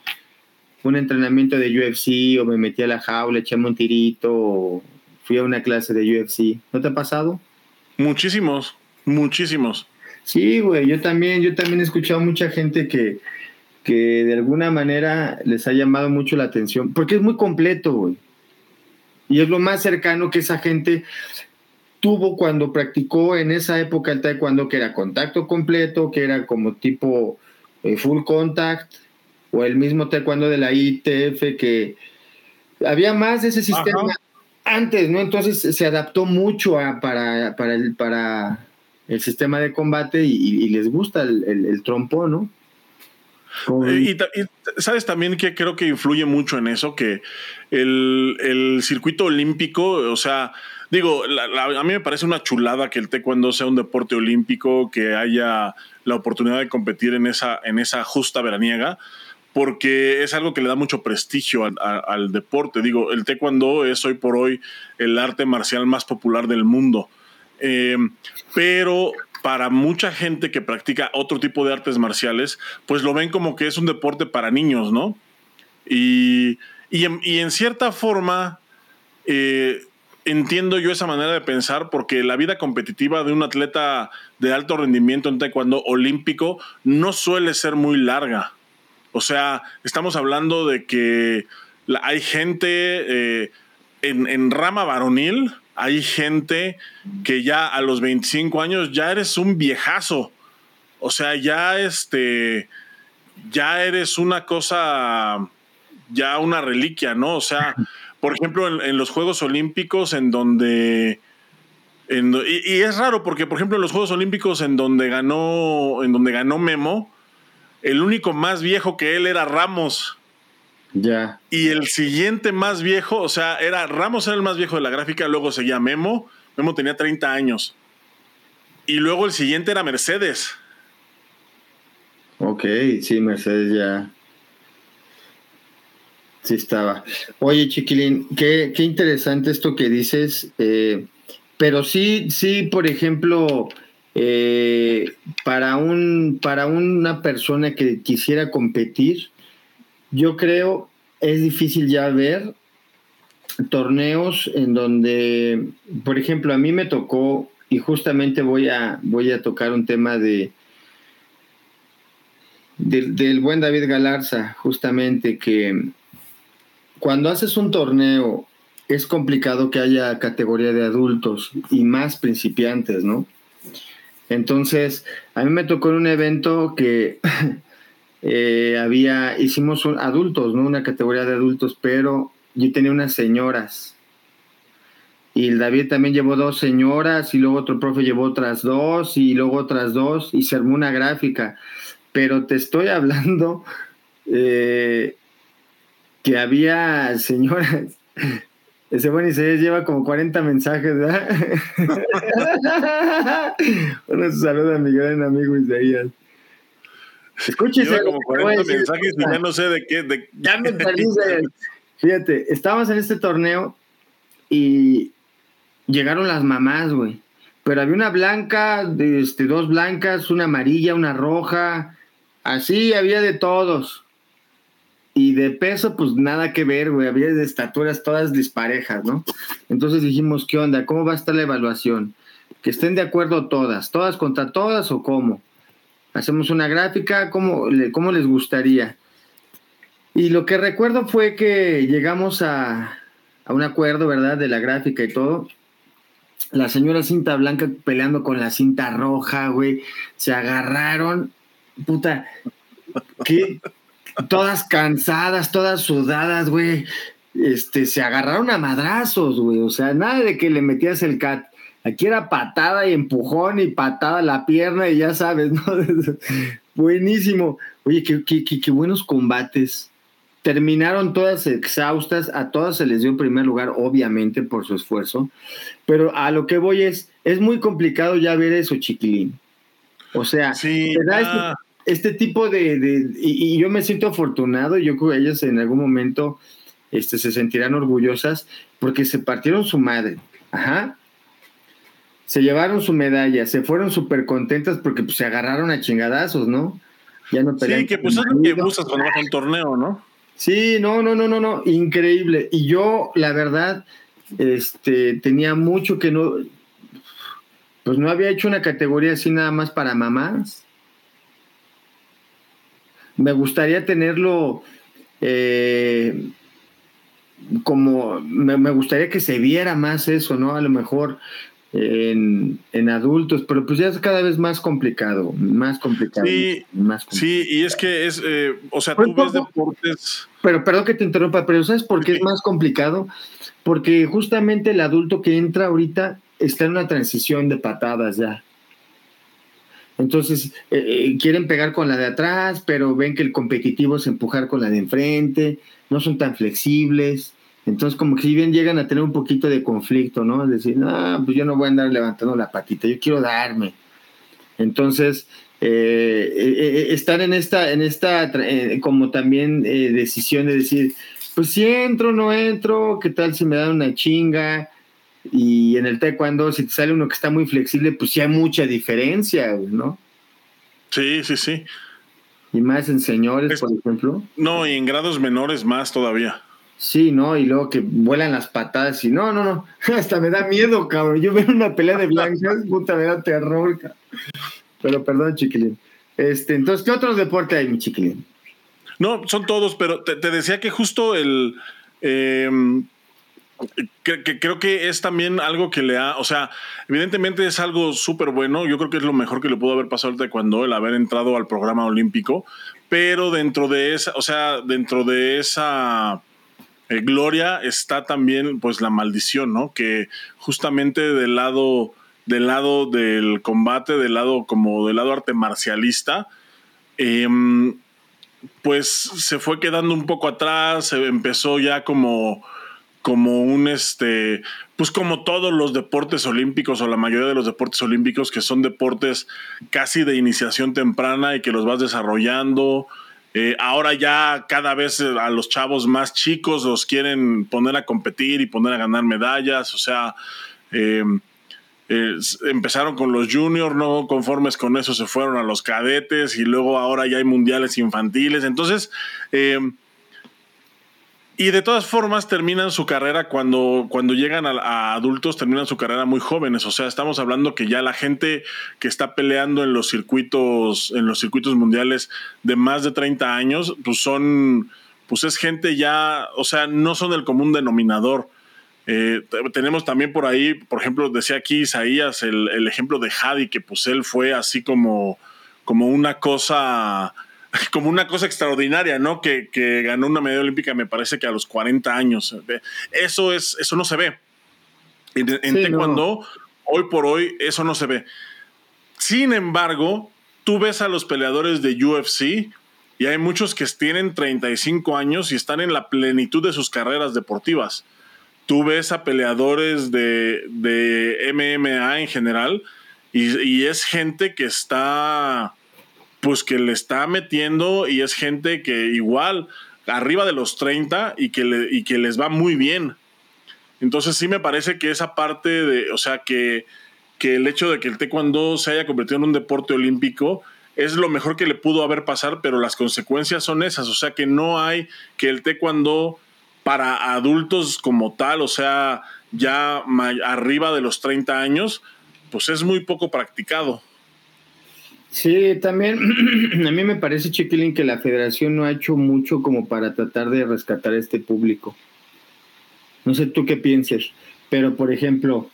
un entrenamiento de UFC o me metí a la jaula, eché un tirito o fui a una clase de UFC. ¿No te ha pasado? Muchísimos, muchísimos. Sí, güey, yo también, yo también he escuchado mucha gente que, que de alguna manera les ha llamado mucho la atención, porque es muy completo, güey. Y es lo más cercano que esa gente tuvo cuando practicó en esa época el taekwondo, que era contacto completo, que era como tipo eh, full Contact o el mismo taekwondo de la ITF que había más de ese sistema antes, ¿no? Entonces se adaptó mucho para, para, el, para el sistema de combate y, les gusta el, el, trompo, ¿no? Eh, y, sabes también que creo que influye mucho en eso, que el, el circuito olímpico, o sea, digo, a mí me parece una chulada que el taekwondo sea un deporte olímpico, que haya la oportunidad de competir en esa, en esa justa veraniega, porque es algo que le da mucho prestigio al, deporte. Digo, el taekwondo es hoy por hoy el arte marcial más popular del mundo. Eh, pero para mucha gente que practica otro tipo de artes marciales, pues lo ven como que es un deporte para niños, ¿no? Y, en, cierta forma, eh, entiendo yo esa manera de pensar porque la vida competitiva de un atleta de alto rendimiento en taekwondo olímpico no suele ser muy larga. O sea, estamos hablando de que hay gente eh, en, rama varonil, hay gente que ya a los 25 años ya eres un viejazo. O sea, ya este, ya eres una cosa, ya una reliquia, ¿no? O sea, por ejemplo, en, los Juegos Olímpicos, en donde. y, es raro porque, por ejemplo, en los Juegos Olímpicos, en donde ganó, en donde ganó Memo, el único más viejo que él era Ramos. Ya. Y el siguiente más viejo, o sea, era Ramos era el más viejo de la gráfica, luego seguía Memo. Memo tenía 30 años. Y luego el siguiente era Mercedes. Ok, sí, Mercedes ya. Sí estaba. Oye, Chiquilín, qué, qué interesante esto que dices, eh, pero sí, sí, por ejemplo, eh, para, un, para una persona que quisiera competir, yo creo es difícil ya ver torneos en donde, por ejemplo, a mí me tocó, y justamente voy a, voy a tocar un tema de, del buen David Galarza, justamente que cuando haces un torneo es complicado que haya categoría de adultos y más principiantes, ¿no? Entonces, a mí me tocó en un evento que eh, había, hicimos adultos, ¿no? Una categoría de adultos, pero yo tenía unas señoras. y el David también llevó dos señoras y luego otro profe llevó otras dos y luego otras dos y se armó una gráfica. Pero te estoy hablando eh, que había señoras. Ese buen Isaías lleva como 40 mensajes, ¿verdad? bueno, saludo a mi gran amigo Isaías. Escúchese. como 40 mensajes y ya no sé de qué. Ya me Fíjate, estábamos en este torneo y llegaron las mamás, güey. Pero había una blanca, este, dos blancas, una amarilla, una roja. Así había de todos. Y de peso, pues nada que ver, güey. Había de estaturas todas disparejas, ¿no? Entonces dijimos, ¿qué onda? ¿Cómo va a estar la evaluación? Que estén de acuerdo todas, todas contra todas o cómo. Hacemos una gráfica, ¿cómo, cómo les gustaría? Y lo que recuerdo fue que llegamos a, a un acuerdo, ¿verdad? De la gráfica y todo. La señora cinta blanca peleando con la cinta roja, güey. Se agarraron. Puta. ¿Qué? Todas cansadas, todas sudadas, güey. Este, se agarraron a madrazos, güey. O sea, nada de que le metías el cat. Aquí era patada y empujón y patada a la pierna y ya sabes, ¿no? Buenísimo. Oye, qué, qué, qué, buenos combates. Terminaron todas exhaustas, a todas se les dio en primer lugar, obviamente, por su esfuerzo. Pero a lo que voy es, es muy complicado ya ver eso, chiquilín. O sea, sí, te da este tipo de, y, yo me siento afortunado, yo creo que ellas en algún momento este, se sentirán orgullosas porque se partieron su madre, ajá, se llevaron su medalla, se fueron súper contentas porque pues, se agarraron a chingadazos, ¿no? Ya no Sí, que pues es lo que buscas cuando vas a un torneo, ¿no? Sí, no, no, no, no, no, increíble. Y yo, la verdad, este, tenía mucho que no, pues no había hecho una categoría así nada más para mamás me gustaría tenerlo eh, como, me, gustaría que se viera más eso, ¿no? A lo mejor en, adultos, pero pues ya es cada vez más complicado, más complicado. Sí, más sí y es que es, eh, o sea, tú ves deportes... Pero perdón que te interrumpa, pero ¿sabes por qué es más complicado? Porque justamente el adulto que entra ahorita está en una transición de patadas ya. Entonces, eh, eh, quieren pegar con la de atrás, pero ven que el competitivo es empujar con la de enfrente, no son tan flexibles. Entonces, como que si bien llegan a tener un poquito de conflicto, ¿no? Es decir, no, pues yo no voy a andar levantando la patita, yo quiero darme. Entonces, eh, estar en esta, en esta como también decisión de decir, pues si entro, no entro, ¿qué tal si me dan una chinga? Y en el taekwondo, si te sale uno que está muy flexible, pues sí hay mucha diferencia, ¿no? Sí, sí, sí. Y más en señores, por ejemplo. No, y en grados menores más todavía. Sí, ¿no? Y luego que vuelan las patadas y no, no, no. Hasta me da miedo, cabrón. Yo veo una pelea de blancas, puta, me da terror, cabrón. Pero perdón, chiquilín. Este, entonces, ¿qué otros deportes hay, mi chiquilín? No, son todos, pero te, decía que justo el. Em, que, creo que es también algo que le ha, o sea, evidentemente es algo súper bueno, yo creo que es lo mejor que le pudo haber pasado al taekwondo, el haber entrado al programa olímpico, pero dentro de esa, o sea, dentro de esa eh, gloria está también pues la maldición, ¿no? Que justamente del lado, del lado del combate, del lado como del lado arte marcialista, em, pues se fue quedando un poco atrás, se empezó ya como como un este, pues como todos los deportes olímpicos o la mayoría de los deportes olímpicos que son deportes casi de iniciación temprana y que los vas desarrollando. Eh, ahora ya cada vez a los chavos más chicos los quieren poner a competir y poner a ganar medallas, o sea, em, empezaron con los juniors, no conformes con eso se fueron a los cadetes y luego ahora ya hay mundiales infantiles, entonces... Y de todas formas terminan su carrera cuando, cuando llegan a, adultos, terminan su carrera muy jóvenes. O sea, estamos hablando que ya la gente que está peleando en los circuitos, en los circuitos mundiales de más de 30 años, pues son, pues es gente ya, o sea, no son el común denominador. Eh, tenemos también por ahí, por ejemplo, decía aquí Isaías, el, el ejemplo de Hadi, que pues él fue así como, como una cosa como una cosa extraordinaria, ¿no? Que, ganó una medalla olímpica, me parece que a los 40 años. Eso, es, eso no se ve. En, taekwondo, hoy por hoy, eso no se ve. Sin embargo, tú ves a los peleadores de UFC y hay muchos que tienen 35 años y están en la plenitud de sus carreras deportivas. Tú ves a peleadores de, de MMA en general y, es gente que está, pues que le está metiendo y es gente que igual arriba de los 30 y que, le, y que les va muy bien. Entonces sí me parece que esa parte de, o sea, que, que el hecho de que el taekwondo se haya convertido en un deporte olímpico es lo mejor que le pudo haber pasar, pero las consecuencias son esas, o sea que no hay que el taekwondo para adultos como tal, o sea, ya arriba de los 30 años, pues es muy poco practicado. Sí, también a mí me parece, Chiquilín, que la federación no ha hecho mucho como para tratar de rescatar a este público. No sé tú qué pienses, pero por ejemplo,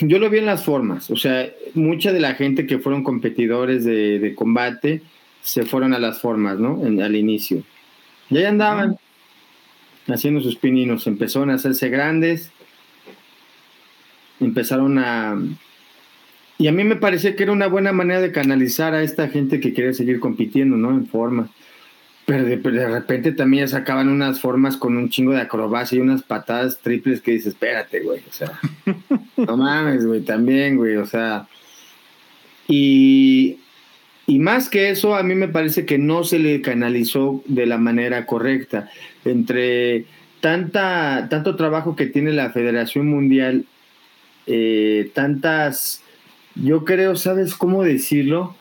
yo lo vi en las formas, o sea, mucha de la gente que fueron competidores de, combate se fueron a las formas, ¿no? al inicio. Y ahí andaban haciendo sus pininos, empezaron a hacerse grandes, empezaron a... Y a mí me parecía que era una buena manera de canalizar a esta gente que quería seguir compitiendo, ¿no? En forma. Pero de, repente también ya sacaban unas formas con un chingo de acrobacia y unas patadas triples que dices, espérate, güey, o sea, no mames, güey, también, güey, o sea. Y, y más que eso, a mí me parece que no se le canalizó de la manera correcta. Entre tanta, tanto trabajo que tiene la Federación Mundial, eh, tantas, yo creo, ¿sabes cómo decirlo?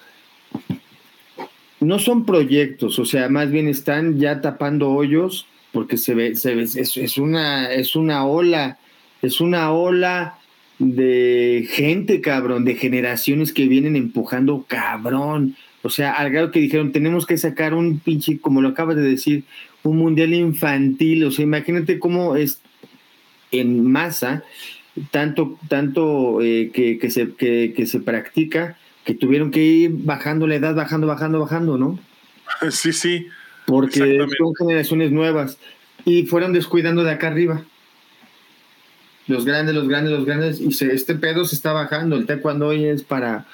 no son proyectos, o sea, más bien están ya tapando hoyos porque se ve, se ve es, una, es una ola, es una ola de gente, cabrón, de generaciones que vienen empujando, cabrón. O sea, al grado que dijeron, tenemos que sacar un pinche, como lo acabas de decir, un mundial infantil. O sea, imagínate cómo es en masa, tanto, tanto eh, que, que, se, que, que se practica que tuvieron que ir bajando la edad, bajando, bajando, bajando, ¿no? Sí, sí. Porque son generaciones nuevas y fueron descuidando de acá arriba. Los grandes, los grandes, los grandes, y se, este pedo se está bajando. El taekwondo hoy es para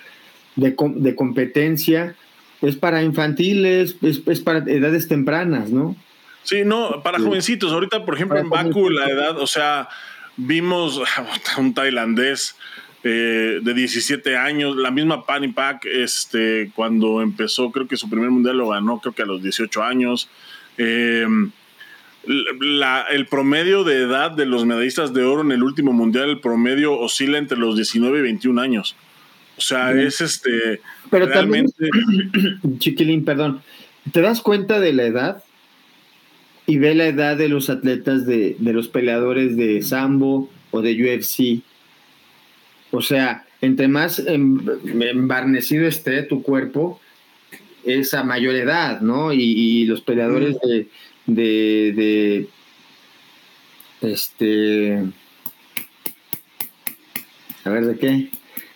de, de competencia, es para infantiles, es, es, para edades tempranas, ¿no? Sí, no, para jovencitos. Ahorita, por ejemplo, en Baku, la edad, o sea, vimos un tailandés eh, de 17 años, la misma Pani Pack, este, cuando empezó, creo que su primer mundial lo ganó, creo que a los 18 años. Eh, el promedio de edad de los medallistas de oro en el último mundial, el promedio oscila entre los 19 y 21 años. O sea, es este. Pero realmente. Chiquilín, perdón. ¿Te das cuenta de la edad? Y ve la edad de los atletas, de, de los peleadores de Sambo o de UFC o sea, entre más embarnecido esté tu cuerpo, es a mayor edad, ¿no? Y, los peleadores de, de, este, a ver, ¿de qué?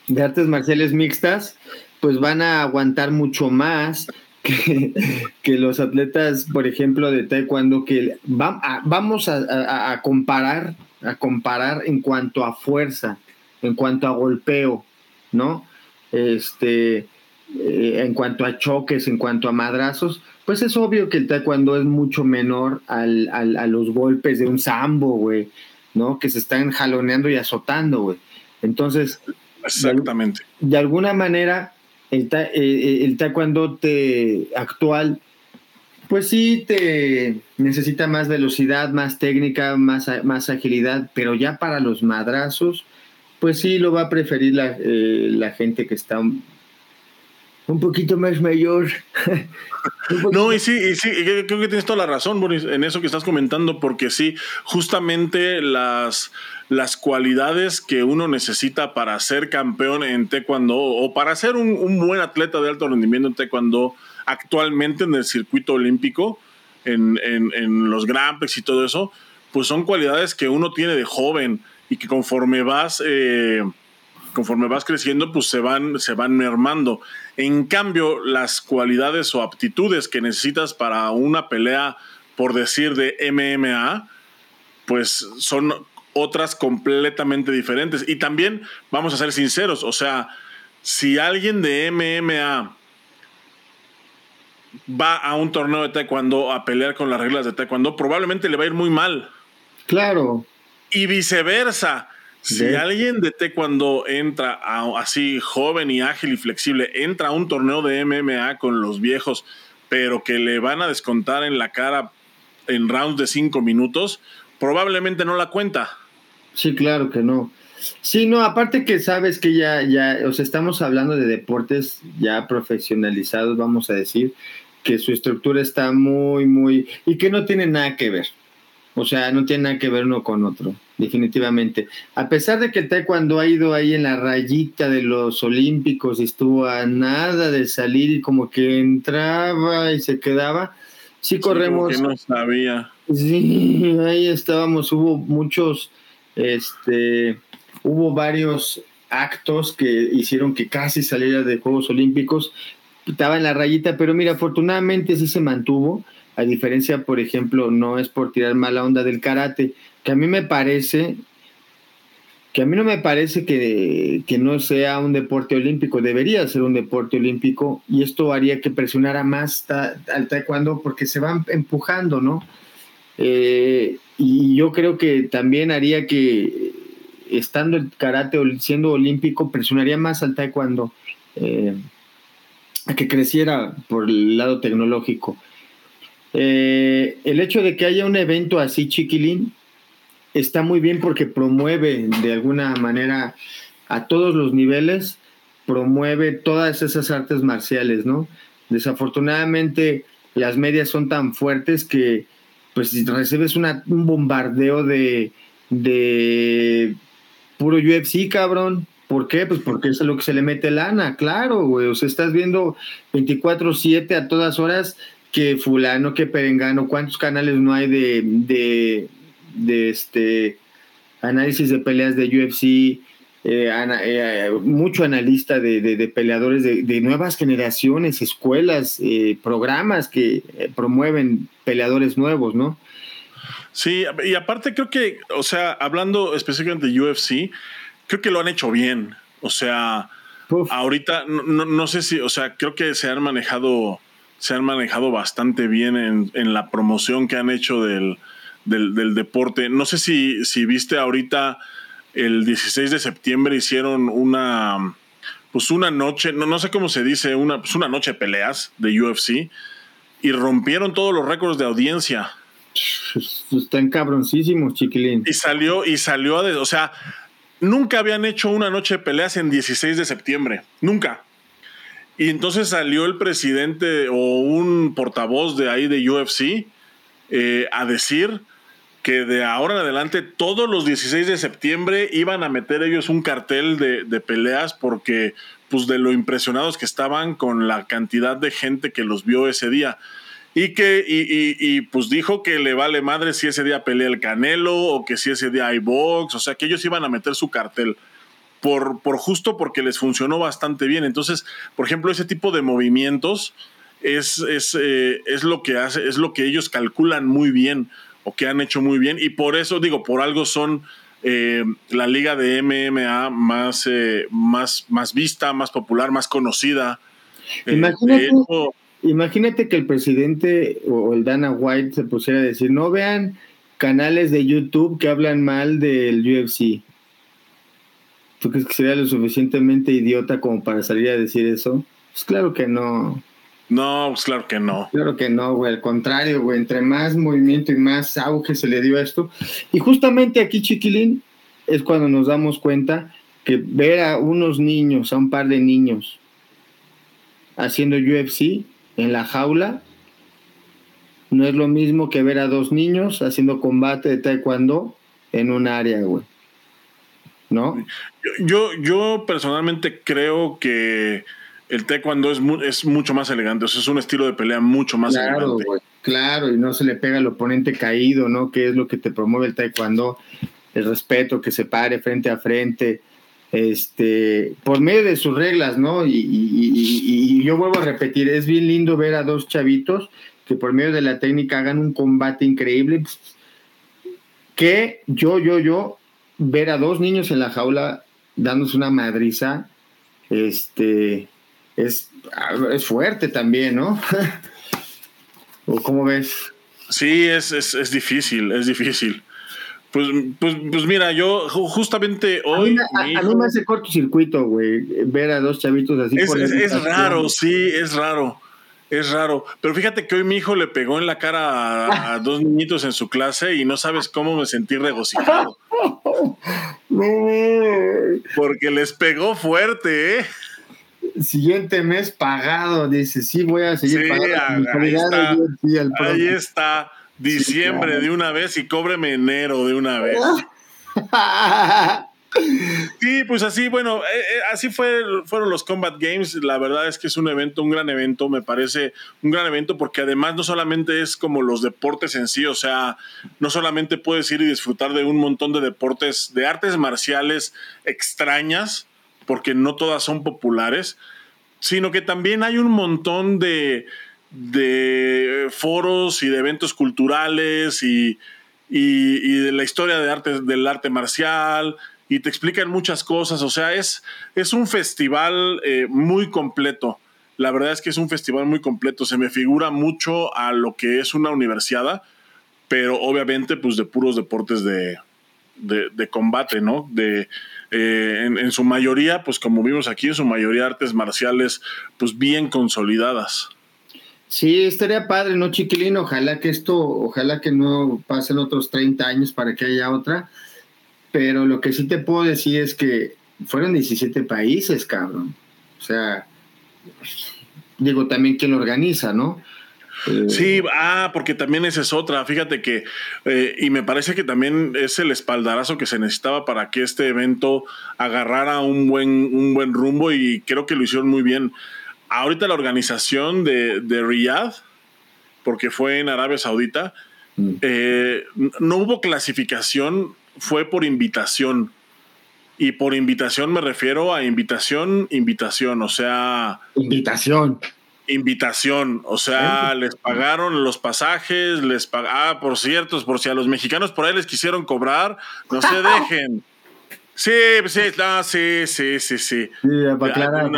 De artes marciales mixtas, pues van a aguantar mucho más que, los atletas, por ejemplo, de taekwondo, que vamos a, comparar, a comparar en cuanto a fuerza en cuanto a golpeo, ¿no? Este, eh, en cuanto a choques, en cuanto a madrazos, pues es obvio que el taekwondo es mucho menor al, a los golpes de un sambo, güey, ¿no? Que se están jaloneando y azotando, güey. Entonces, exactamente. De, alguna manera, el, eh, eh, te, actual, pues sí, te necesita más velocidad, más técnica, más, más agilidad, pero ya para los madrazos, pues sí lo va a preferir la, eh, la gente que está un, poquito más mayor. no, y sí, y sí, creo que tienes toda la razón, Boris, en eso que estás comentando, porque sí, justamente las, las cualidades que uno necesita para ser campeón en taekwondo o para ser un, un buen atleta de alto rendimiento en taekwondo actualmente en el circuito olímpico, en, en, en los Grand Prix y todo eso, pues son cualidades que uno tiene de joven y que conforme vas, eh, conforme vas creciendo, pues se van, se van mermando. En cambio, las cualidades o aptitudes que necesitas para una pelea, por decir, de MMA, pues son otras completamente diferentes. Y también, vamos a ser sinceros, o sea, si alguien de MMA va a un torneo de taekwondo a pelear con las reglas de taekwondo, probablemente le va a ir muy mal. Claro. Y viceversa. Si alguien de taekwondo entra así joven y ágil y flexible, entra a un torneo de MMA con los viejos, pero que le van a descontar en la cara en rounds de cinco minutos, probablemente no la cuenta. Sí, claro que no. Sí, no, aparte que sabes que ya, ya, o sea, estamos hablando de deportes ya profesionalizados, vamos a decir, que su estructura está muy, muy, y que no tiene nada que ver. O sea, no tiene nada que ver uno con otro, definitivamente. A pesar de que el taekwondo ha ido ahí en la rayita de los olímpicos y estuvo a nada de salir y como que entraba y se quedaba, sí corremos. No sabía. Sí, ahí estábamos, hubo muchos, este, hubo varios actos que hicieron que casi saliera de Juegos Olímpicos, estaba en la rayita, pero mira, afortunadamente sí se mantuvo, a diferencia, por ejemplo, no es por tirar mala onda del karate, a mí me parece, que a mí no me parece que, que no sea un deporte olímpico, debería ser un deporte olímpico, y esto haría que presionara más al taekwondo porque se van empujando, ¿no? Eh, y yo creo que también haría que estando el karate siendo olímpico, presionaría más al taekwondo eh, a que creciera por el lado tecnológico. Eh, el hecho de que haya un evento así chiquilín está muy bien porque promueve de alguna manera a todos los niveles, promueve todas esas artes marciales, ¿no? Desafortunadamente las medias son tan fuertes que pues recibes un bombardeo de, de puro UFC, cabrón. ¿Por qué? Pues porque es lo que se le mete lana, claro, güey. O sea, estás viendo 24-7 a todas horas que fulano, que perengano, cuántos canales no hay de, de, de este análisis de peleas de UFC, eh, eh, mucho analista de, de, peleadores de, nuevas generaciones, escuelas, eh, programas que promueven peleadores nuevos, ¿no? Sí, y aparte creo que, o sea, hablando específicamente de UFC, creo que lo han hecho bien. O sea, ahorita no, sé si, o sea, creo que se han manejado, se han manejado bastante bien en, la promoción que han hecho del, del, deporte. No sé si, si viste ahorita el 16 de septiembre hicieron una, pues una noche, no, no sé cómo se dice, una, pues una noche de peleas de UFC y rompieron todos los récords de audiencia. Están cabroncísimos, chiquilín. Y salió, y salió a. o sea, nunca habían hecho una noche de peleas en 16 de septiembre. Nunca. Y entonces salió el presidente o un portavoz de ahí de UFC eh, a decir que de ahora en adelante todos los 16 de septiembre iban a meter ellos un cartel de, de, peleas porque pues de lo impresionados que estaban con la cantidad de gente que los vio ese día. Y que, y, pues dijo que le vale madre si ese día pelea el Canelo o que si ese día hay box, o sea que ellos iban a meter su cartel. Por, por justo porque les funcionó bastante bien. Entonces, por ejemplo, ese tipo de movimientos es, es, eh, es lo que hace, es lo que ellos calculan muy bien o que han hecho muy bien. Y por eso, digo, por algo son eh, la liga de MMA más, eh, más, más vista, más popular, más conocida. Imagínate, Imagínate que el presidente o el Dana White se pusiera a decir, no vean canales de YouTube que hablan mal del UFC. ¿Tú crees que sería lo suficientemente idiota como para salir a decir eso? Pues claro que no. No, pues claro que no. Claro que no, güey. Al contrario, güey. Entre más movimiento y más auge se le dio a esto. Y justamente aquí, chiquilín, es cuando nos damos cuenta que ver a unos niños, a un par de niños, haciendo UFC, en la jaula no es lo mismo que ver a dos niños haciendo combate de taekwondo en un área, güey. ¿No? Yo, yo personalmente creo que el taekwondo es, es mucho más elegante, o sea, es un estilo de pelea mucho más claro, elegante. claro, y no se le pega al oponente caído, ¿no? Que es lo que te promueve el taekwondo, el respeto, que se pare frente a frente, este, por medio de sus reglas, ¿no? Y, yo vuelvo a repetir, es bien lindo ver a dos chavitos que por medio de la técnica hagan un combate increíble. Que yo, yo, yo ver a dos niños en la jaula dándose una madriza, este, es, es fuerte también, ¿no? ¿O cómo ves? Sí, es, es, es difícil, es difícil. Pues, pues, pues mira, yo justamente hoy. A mí, me hace cortocircuito, güey, ver a dos chavitos así. Es, es, raro, sí, es raro. Es raro. Pero fíjate que hoy mi hijo le pegó en la cara a, dos niñitos en su clase y no sabes cómo me sentí regocijado. Porque les pegó fuerte, ¿eh? Siguiente mes pagado, dice, sí, voy a seguir pagando. Ahí está, ahí está. Diciembre de una vez y cóbreme enero de una vez. Sí, pues así, bueno, eh, eh, así fue, fueron los Combat Games. La verdad es que es un evento, un gran evento, me parece un gran evento porque además no solamente es como los deportes en sí, o sea, no solamente puedes ir y disfrutar de un montón de deportes, de artes marciales extrañas, porque no todas son populares, sino que también hay un montón de, de foros y de eventos culturales y, de la historia de arte, del arte marcial y te explican muchas cosas. O sea, es, es un festival eh, muy completo. La verdad es que es un festival muy completo. Se me figura mucho a lo que es una universidad, pero obviamente pues de puros deportes de, de, combate, ¿no? De, eh, en, en, su mayoría, pues como vimos aquí, en su mayoría artes marciales pues bien consolidadas. Sí, estaría padre, ¿no, Chiquilín? Ojalá que esto, ojalá que no pasen otros 30 años para que haya otra. Pero lo que sí te puedo decir es que fueron 17 países, cabrón. O sea, digo también quién lo organiza, ¿no? Eh, sí, ah, porque también esa es otra. Fíjate que, eh, y me parece que también es el espaldarazo que se necesitaba para que este evento agarrara un buen, un buen rumbo y creo que lo hicieron muy bien ahorita la organización de, de Riyadh, porque fue en Arabia Saudita, mm. eh, no hubo clasificación, fue por invitación. Y por invitación me refiero a invitación, invitación, o sea... Invitación. Invitación, o sea, les pagaron los pasajes, les pagaron... Ah, por cierto, por si a los mexicanos por ahí les quisieron cobrar, no se dejen. Sí, sí, sí, sí, sí, sí. Sí, para aclarar.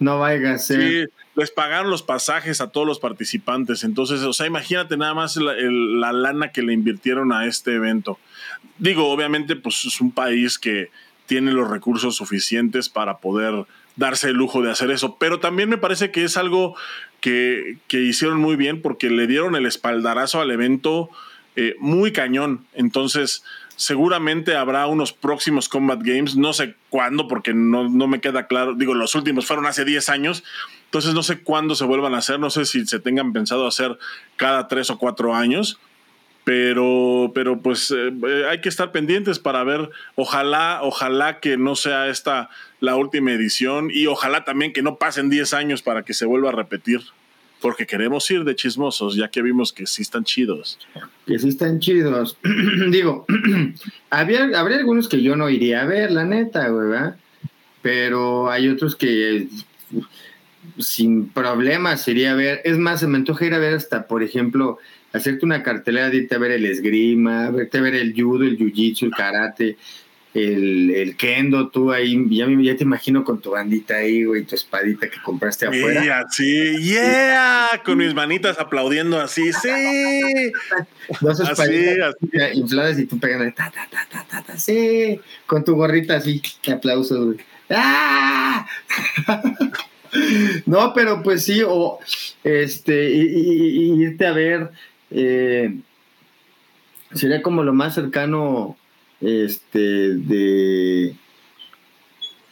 No vaya a ser. Sí, les pagaron los pasajes a todos los participantes. Entonces, o sea, imagínate nada más la, lana que le invirtieron a este evento. Digo, obviamente, pues es un país que tiene los recursos suficientes para poder darse el lujo de hacer eso. Pero también me parece que es algo que, que hicieron muy bien porque le dieron el espaldarazo al evento eh, muy cañón. Entonces, seguramente habrá unos próximos Combat Games, no sé cuándo, porque no, no, me queda claro. Digo, los últimos fueron hace 10 años, entonces no sé cuándo se vuelvan a hacer, no sé si se tengan pensado hacer cada 3 o 4 años, pero, pero pues eh, eh, hay que estar pendientes para ver, ojalá, ojalá que no sea esta la última edición y ojalá también que no pasen 10 años para que se vuelva a repetir porque queremos ir de chismosos, ya que vimos que sí están chidos. Que sí están chidos. Digo, había, habría algunos que yo no iría a ver, la neta, güey. Pero hay otros que sin problemas iría a ver. Es más, se me antoja ir a ver hasta, por ejemplo, hacerte una cartelera de irte a ver el esgrima, verte a ver el judo, el jiu-jitsu, el karate, el, el, kendo, tú ahí, ya, ya, te imagino con tu bandita ahí, güey, tu espadita que compraste afuera. Yeah, sí, yeah, con mis manitas aplaudiendo así, sí. Dos espaditas infladas y tú pegando, ta, ta, ta, ta, ta, ta, sí, con tu gorrita así, qué aplausos, güey. ¡Ah! no, pero pues sí, o este, y, y, irte a ver, eh, sería como lo más cercano este, de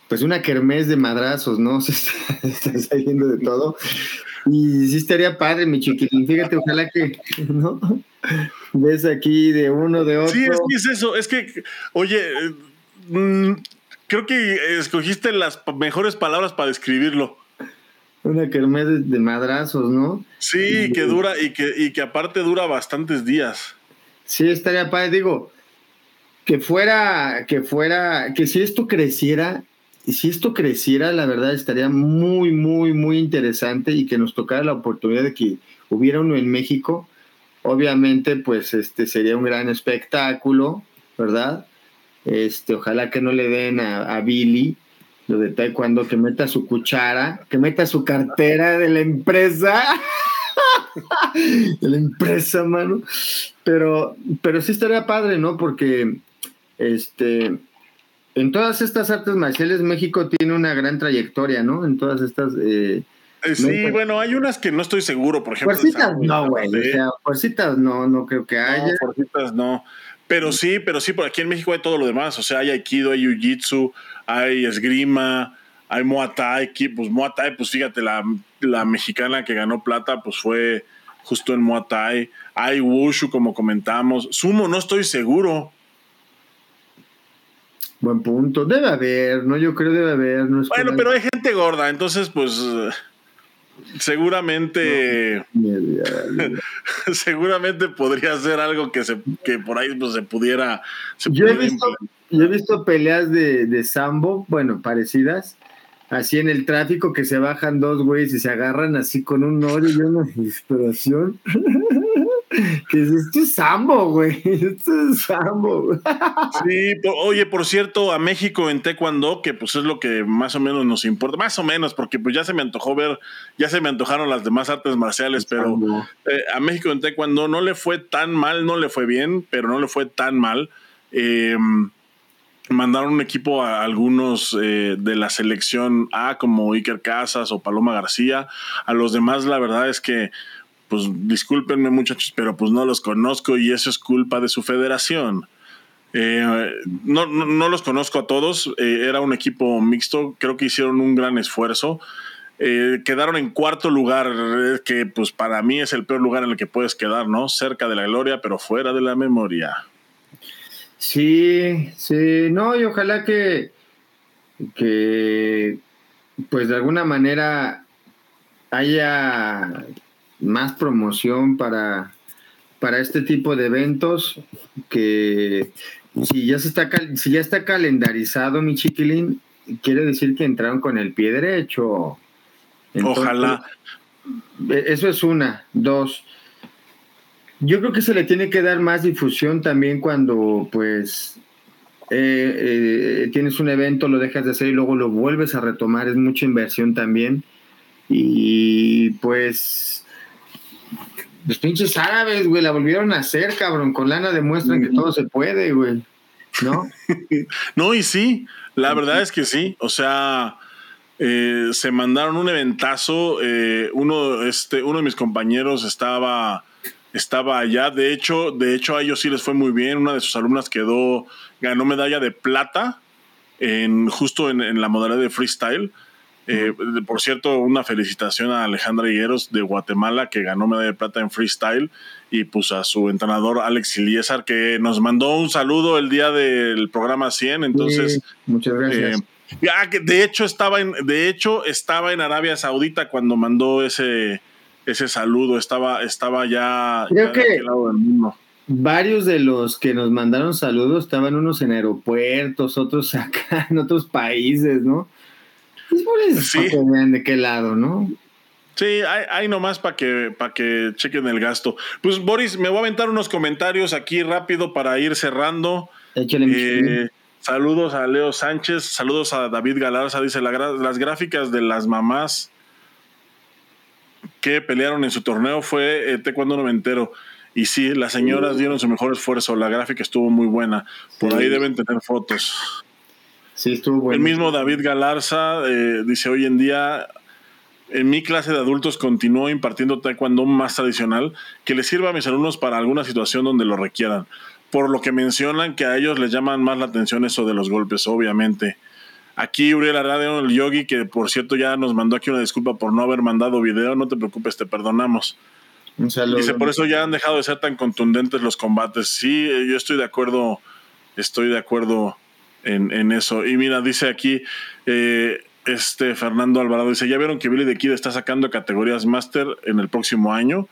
pues una kermés de madrazos, ¿no? Se está, saliendo de todo. Y sí estaría padre, mi chiquitín. Fíjate, ojalá que, ¿no? Ves aquí de uno, de otro. Sí, es que es eso. Es que, oye, mm, creo que escogiste las mejores palabras para describirlo. Una kermés de, madrazos, ¿no? Sí, que dura y que, y que aparte dura bastantes días. Sí, estaría padre. Digo, que fuera, que fuera, que si esto creciera, y si esto creciera, la verdad estaría muy, muy, muy interesante y que nos tocara la oportunidad de que hubiera uno en México. Obviamente, pues este sería un gran espectáculo, ¿verdad? Este, ojalá que no le den a, Billy lo de taekwondo, que meta su cuchara, que meta su cartera de la empresa. de la empresa, mano. Pero, pero sí estaría padre, ¿no? Porque este, en todas estas artes marciales México tiene una gran trayectoria, ¿no? En todas estas... Eh, eh, sí, bueno, hay unas que no estoy seguro, por ejemplo. Fuercitas no, güey. O sea, fuercitas no, no creo que haya. No, fuercitas no. Pero sí, pero sí, por aquí en México hay todo lo demás. O sea, hay Aikido, hay Jiu-Jitsu, hay esgrima, hay Muay Thai. Pues Muay Thai, pues fíjate, la, la mexicana que ganó plata, pues fue justo en Muay Thai. Hay Wushu, como comentamos. Sumo, no estoy seguro. Buen punto. Debe haber, ¿no? Yo creo debe haber. bueno, pero hay gente gorda, entonces, pues. Seguramente. seguramente podría ser algo que, se, que por ahí pues, se pudiera. yo, he visto, yo, he visto, peleas de, de sambo, bueno, parecidas. Así en el tráfico que se bajan dos güeyes y se agarran así con un odio y una inspiración. Que es, esto es sambo, güey. Esto es sambo. sí, oye, por cierto, a México en Taekwondo, que pues es lo que más o menos nos importa, más o menos, porque pues ya se me antojó ver, ya se me antojaron las demás artes marciales, pero eh, a México en Taekwondo no le fue tan mal, no le fue bien, pero no le fue tan mal. Em, mandaron un equipo a algunos eh, de la selección A, como Iker Casas o Paloma García. A los demás, la verdad es que pues discúlpenme muchachos, pero pues no los conozco y eso es culpa de su federación. Eh, no, no, los conozco a todos, eh, era un equipo mixto, creo que hicieron un gran esfuerzo. Eh, quedaron en cuarto lugar, que pues para mí es el peor lugar en el que puedes quedar, ¿no? Cerca de la gloria, pero fuera de la memoria. Sí, sí, no, y ojalá que, que pues de alguna manera haya más promoción para, para este tipo de eventos que si ya se está si ya está calendarizado mi chiquilín quiere decir que entraron con el pie derecho. Ojalá. E, eso es una. Dos yo creo que se le tiene que dar más difusión también cuando pues eh, eh, tienes un evento lo dejas de hacer y luego lo vuelves a retomar. Es mucha inversión también. Y pues los pinches árabes, güey, la volvieron a hacer, cabrón. Con lana demuestran que todo se puede, güey. ¿No? no, y sí, la verdad es que sí. O sea, eh, se mandaron un eventazo. Eh, uno, este, uno de mis compañeros estaba, estaba allá. De hecho, de hecho, a ellos sí les fue muy bien. Una de sus alumnas quedó, ganó medalla de plata en, justo en, en la modalidad de freestyle. Eh, por cierto, una felicitación a Alejandra Higueros de Guatemala que ganó medalla de plata en freestyle y pues a su entrenador Alex Iliesar que nos mandó un saludo el día del programa 100. Entonces, muchas gracias. Eh, de hecho estaba en de hecho estaba en Arabia Saudita cuando mandó ese ese saludo, estaba estaba ya, Creo que Varios de los que nos mandaron saludos estaban unos en aeropuertos, otros acá en otros países, ¿no? Sí. que vean de qué lado, ¿no? Sí, hay, nomás para que, para que chequen el gasto. Pues Boris, me voy a aventar unos comentarios aquí rápido para ir cerrando. Eh, saludos a Leo Sánchez, saludos a David Galarza, dice las gráficas de las mamás que pelearon en su torneo fue eh, cuando no me entero. Y sí, las señoras dieron su mejor esfuerzo, la gráfica estuvo muy buena. Por ahí deben tener fotos. Sí, estuvo bueno. El mismo David Galarza eh, dice, hoy en día en mi clase de adultos continúo impartiendo taekwondo más tradicional que les sirva a mis alumnos para alguna situación donde lo requieran. Por lo que mencionan que a ellos les llaman más la atención eso de los golpes, obviamente. Aquí Uriel Aradio, el yogi, que por cierto ya nos mandó aquí una disculpa por no haber mandado video, no te preocupes, te perdonamos. Un saludo. Dice, por eso ya han dejado de ser tan contundentes los combates. Sí, yo estoy de acuerdo, estoy de acuerdo en, eso. Y mira, dice aquí, eh, este Fernando Alvarado dice, ya vieron que Billy de Kid está sacando categorías máster en el próximo año.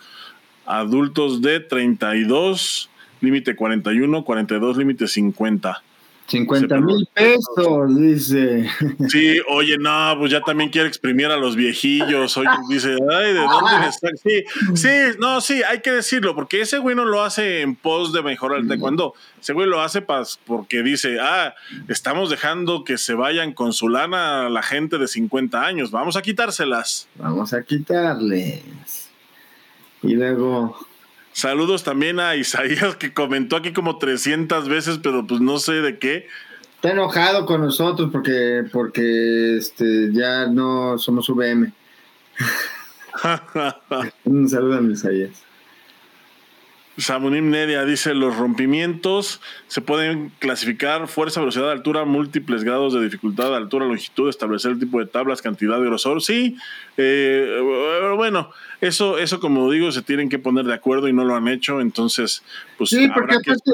Adultos de 32, límite 41, 42, límite 50. 50 mil pesos, dice. Sí, oye, no, pues ya también quiere exprimir a los viejillos. Oye, dice, ay, ¿de dónde está? Sí, sí, no, sí, hay que decirlo, porque ese güey no lo hace en pos de mejorar el taekwondo. Ese güey lo hace porque dice, ah, estamos dejando que se vayan con su lana la gente de 50 años, vamos a quitárselas. Vamos a quitarles. Y luego Saludos también a Isaías que comentó aquí como 300 veces, pero pues no sé de qué. Está enojado con nosotros porque, porque este, ya no somos VM. Un saludo a Isaías. Samunim Neria dice, los rompimientos se pueden clasificar fuerza, velocidad, altura, múltiples grados de dificultad, altura, longitud, establecer el tipo de tablas, cantidad de grosor. Sí, eh, bueno, eso, eso como digo, se tienen que poner de acuerdo y no lo han hecho, entonces, pues sí, porque aparte,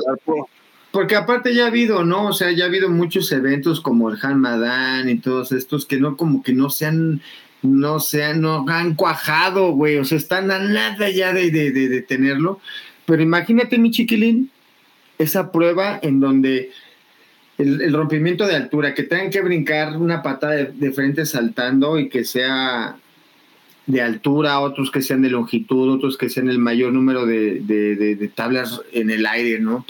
Porque aparte ya ha habido, ¿no? O sea, ya ha habido muchos eventos como el Han Madan y todos estos que no, como que no se han no se no han cuajado, güey, o sea, están a nada ya de, de, de tenerlo. Pero imagínate, mi chiquilín, esa prueba en donde el, rompimiento de altura, que tengan que brincar una patada de, frente saltando y que sea de altura, otros que sean de longitud, otros que sean el mayor número de, tablas en el aire, ¿no?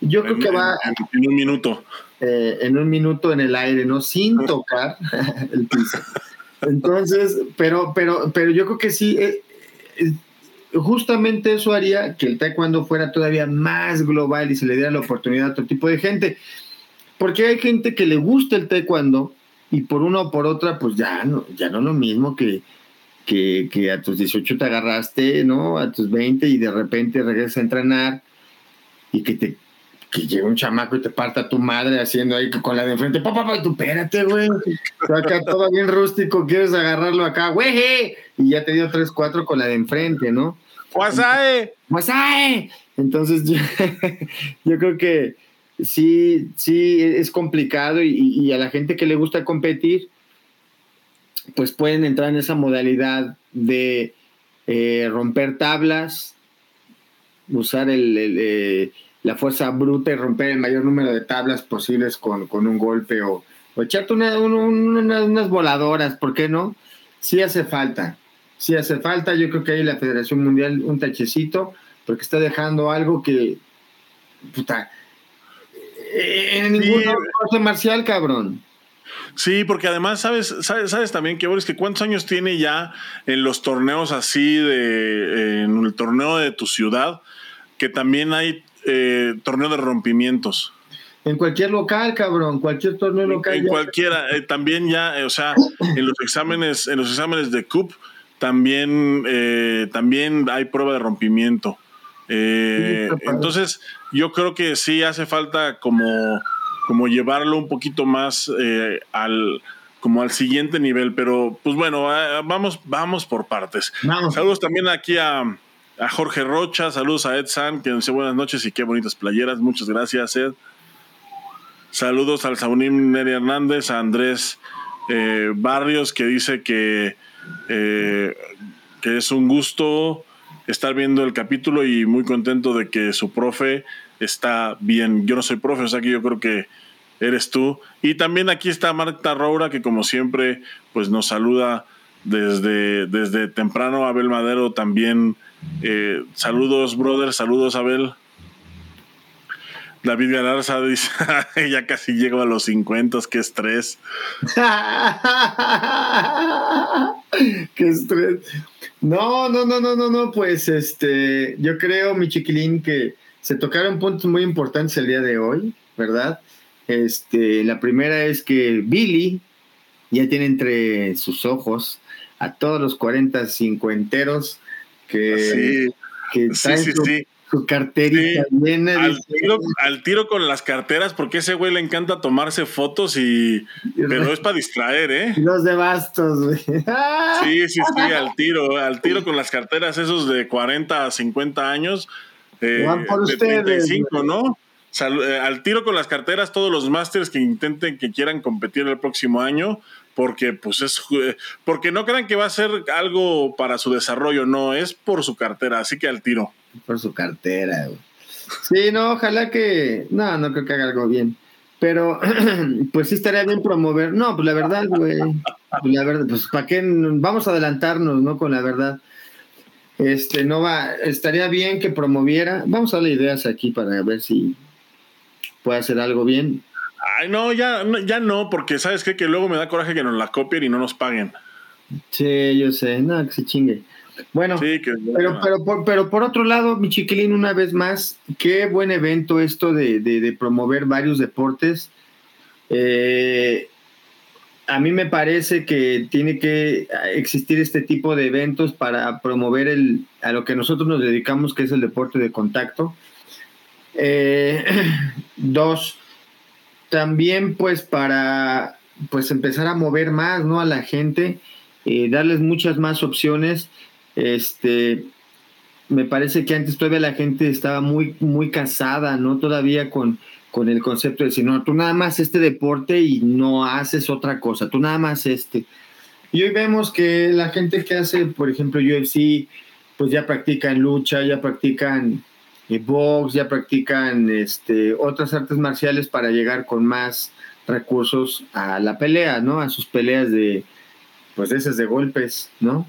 Yo creo que va... En un minuto. Eh, en un minuto en el aire, ¿no? Sin tocar el piso. Entonces, pero, pero, pero yo creo que sí, eh, eh, justamente eso haría que el taekwondo fuera todavía más global y se le diera la oportunidad a otro tipo de gente. Porque hay gente que le gusta el taekwondo y por una o por otra, pues ya no, ya no lo mismo que, que, a tus 18 te agarraste, ¿no? A tus 20 y de repente regresas a entrenar y que te que llega un chamaco y te parta tu madre haciendo ahí con la de enfrente, papá, papá, tú espérate, güey. Acá todo bien rústico, quieres agarrarlo acá, güey, y ya te dio 3, 4 con la de enfrente, ¿no? ¡Wasae! ¡Wasae! Entonces, yo, creo que sí, sí es complicado y, a la gente que le gusta competir, pues pueden entrar en esa modalidad de eh, romper tablas, usar eh, la fuerza bruta y romper el mayor número de tablas posibles con, un golpe o, echarte unas voladoras, ¿por qué no? Sí hace falta si hace falta. Yo creo que ahí la Federación Mundial un tachecito, porque está dejando algo que, puta, eh, en ningún sí. marcial, cabrón. Sí, porque además sabes, sabes, sabes también que Boris, que cuántos años tiene ya en los torneos así de, en el torneo de tu ciudad, que también hay eh, torneo de rompimientos. En cualquier local, cabrón, cualquier torneo local. En, cualquiera, eh, también ya, o sea, en los exámenes, en los exámenes de CUP, también, eh, también hay prueba de rompimiento. Eh, entonces, yo creo que sí hace falta como, como llevarlo un poquito más eh, al como al siguiente nivel, pero pues bueno, vamos, vamos por partes. Saludos también aquí a, a, Jorge Rocha, saludos a Ed San, que dice buenas noches y qué bonitas playeras, muchas gracias Ed. Saludos al Saunim Neri Hernández, a Andrés Barrios, que dice que eh, que es un gusto estar viendo el capítulo y muy contento de que su profe está bien. Yo no soy profe, o sea que yo creo que eres tú. Y también aquí está Marta Roura, que como siempre, pues nos saluda desde, desde temprano. Abel Madero también. Eh, saludos, brother, saludos, Abel. David Galarza dice, ya casi llego a los 50, qué estrés. qué estrés. No, no, no, no, no, no, pues este, yo creo, mi chiquilín, que se tocaron puntos muy importantes el día de hoy, ¿verdad? Este, la primera es que Billy ya tiene entre sus ojos a todos los 40 cincuenteros que, que traen sí, sí, su carterita al, tiro, con las carteras, porque ese güey le encanta tomarse fotos y. Pero es para distraer, ¿eh? Los de bastos, güey. Sí, sí, sí, al tiro, al tiro con las carteras, esos de 40 a 50 años. Eh, de 35, ¿no? Eh, al tiro con las carteras, todos los másters que intenten que quieran competir el próximo año, porque pues es porque no crean que va a ser algo para su desarrollo, no, es por su cartera, así que al tiro por su cartera, Sí, no, ojalá que. No, no creo que haga algo bien. Pero, pues sí estaría bien promover. No, pues la verdad, güey. Pues la verdad, pues para qué vamos a adelantarnos, ¿no? Con la verdad. Este, no va, estaría bien que promoviera. Vamos a darle ideas aquí para ver si puede hacer algo bien. Ay, no, ya, ya no, porque sabes qué? que luego me da coraje que nos la copien y no nos paguen. Sí, yo sé, no, que se chingue. Bueno, pero, pero, por, pero por otro lado, mi chiquilín, una vez más, qué buen evento esto de, promover varios deportes. Eh, a mí me parece que tiene que existir este tipo de eventos para promover el, a lo que nosotros nos dedicamos, que es el deporte de contacto. Eh, dos, también pues para pues empezar a mover más ¿no? a la gente, eh, darles muchas más opciones este, me parece que antes todavía la gente estaba muy, muy casada, ¿no? Todavía con, con el concepto de decir, no, tú nada más este deporte y no haces otra cosa, tú nada más este. Y hoy vemos que la gente que hace, por ejemplo, UFC, pues ya practican lucha, ya practican eh, box, ya practican este, otras artes marciales para llegar con más recursos a la pelea, ¿no? A sus peleas de, pues esas de golpes, ¿no?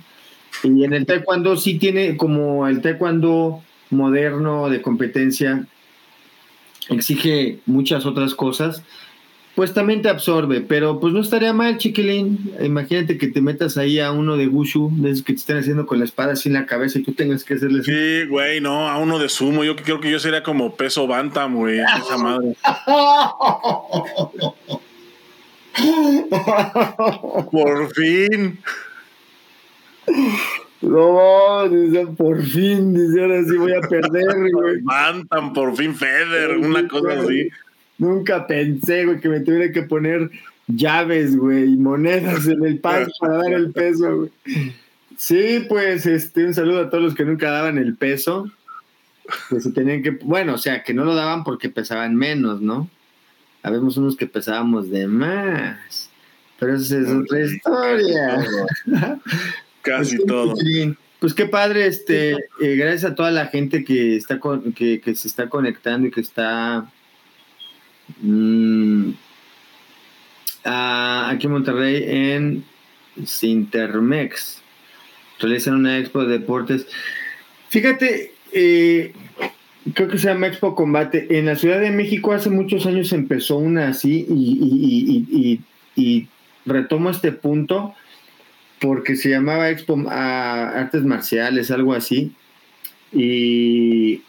Y en el taekwondo sí tiene como el taekwondo moderno de competencia exige muchas otras cosas, pues también te absorbe, pero pues no estaría mal, chiquilín. Imagínate que te metas ahí a uno de Gushu, de esos que te estén haciendo con la espada sin la cabeza y tú tengas que hacerle Sí, güey, no, a uno de sumo. Yo creo que yo sería como peso bantam, güey, esa madre. Por fin. No, dice, por fin, dice, ahora sí voy a perder, güey. Mantan, por fin Feder, una cosa así. Nunca pensé, güey, que me tuviera que poner llaves, güey, y monedas en el paso para dar el peso, güey. Sí, pues, este, un saludo a todos los que nunca daban el peso. Que se tenían que, bueno, o sea, que no lo daban porque pesaban menos, ¿no? Habemos unos que pesábamos de más. Pero esa es otra historia. Casi pues, todo. Pues qué padre, este, eh, gracias a toda la gente que está que, se está conectando y que está mm, aquí en Monterrey en Sintermex. Realizan una expo de deportes. Fíjate, eh, creo que se llama Expo Combate. En la Ciudad de México hace muchos años empezó una así y, y retomo este punto porque se llamaba Expo a Artes Marciales, algo así. Y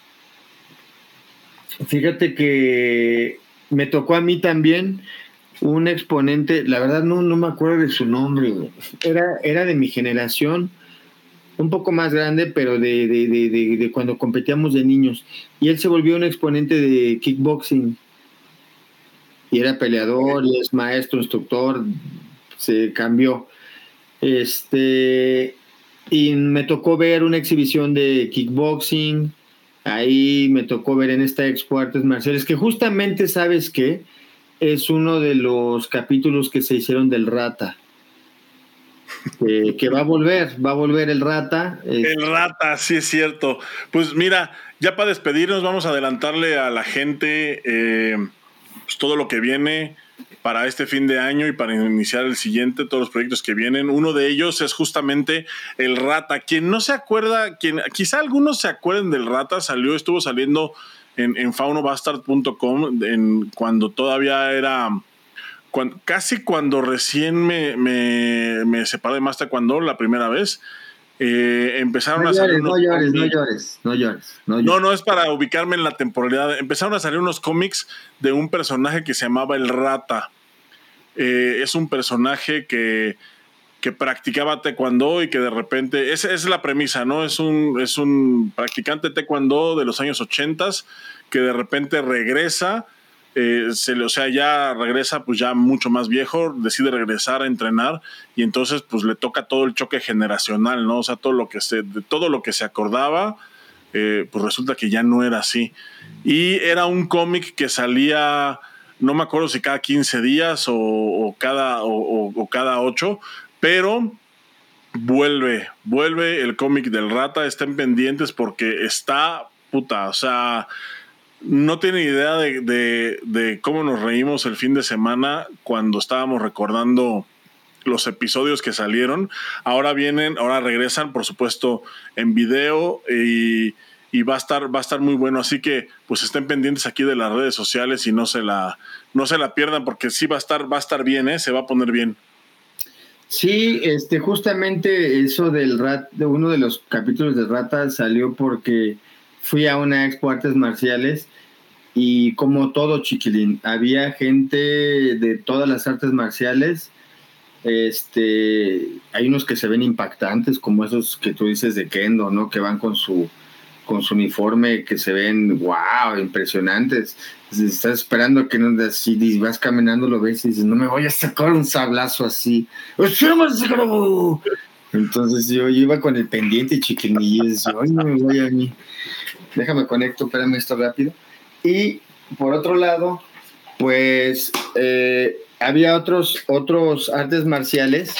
fíjate que me tocó a mí también un exponente, la verdad no, no me acuerdo de su nombre, era, era de mi generación, un poco más grande, pero de, de, cuando competíamos de niños. Y él se volvió un exponente de kickboxing. Y era peleador, y es maestro, instructor, se cambió. Este, y me tocó ver una exhibición de kickboxing, ahí me tocó ver en esta Expo Artes Marciales, que justamente, ¿sabes que Es uno de los capítulos que se hicieron del Rata. que va a volver, va a volver el Rata. El Rata, sí es cierto. Pues mira, ya para despedirnos vamos a adelantarle a la gente eh, pues todo lo que viene para este fin de año y para iniciar el siguiente, todos los proyectos que vienen. Uno de ellos es justamente el Rata. Quien no se acuerda, quien, quizá algunos se acuerden del Rata, salió, estuvo saliendo en, en faunobastard.com en, cuando todavía era... casi cuando recién me, me, me separé de Master cuando la primera vez, eh, empezaron a salir unos no llores, no llores, no llores, no No, es para ubicarme en la temporalidad. Empezaron a salir unos cómics de un personaje que se llamaba el Rata. Eh, es un personaje que, que practicaba taekwondo y que de repente, esa es la premisa, ¿no? Es un, es un practicante taekwondo de los años 80 que de repente regresa eh, se le, o sea, ya regresa pues ya mucho más viejo, decide regresar a entrenar y entonces pues le toca todo el choque generacional, ¿no? O sea, todo lo que se, de todo lo que se acordaba, eh, pues resulta que ya no era así. Y era un cómic que salía, no me acuerdo si cada 15 días o, cada, o, cada 8, pero vuelve, vuelve el cómic del rata, estén pendientes porque está puta, o sea no tiene idea de, cómo nos reímos el fin de semana cuando estábamos recordando los episodios que salieron. Ahora vienen, ahora regresan, por supuesto, en video y, va a estar, va a estar muy bueno. Así que pues estén pendientes aquí de las redes sociales y no se la, no se la pierdan, porque sí va a estar, va a estar bien, ¿eh? se va a poner bien. Sí, este, justamente eso del rat, de uno de los capítulos de Rata salió porque fui a una expo artes marciales y como todo chiquilín, había gente de todas las artes marciales. Este, hay unos que se ven impactantes, como esos que tú dices de Kendo, ¿no? Que van con su con su uniforme que se ven, wow, impresionantes. Estás esperando que no, si vas caminando, lo ves y dices, no me voy a sacar un sablazo así. Entonces yo, iba con el pendiente chiquilín y yo ay, no me voy a mí. Déjame conecto, espérame esto rápido. Y por otro lado, pues eh, había otros, otros artes marciales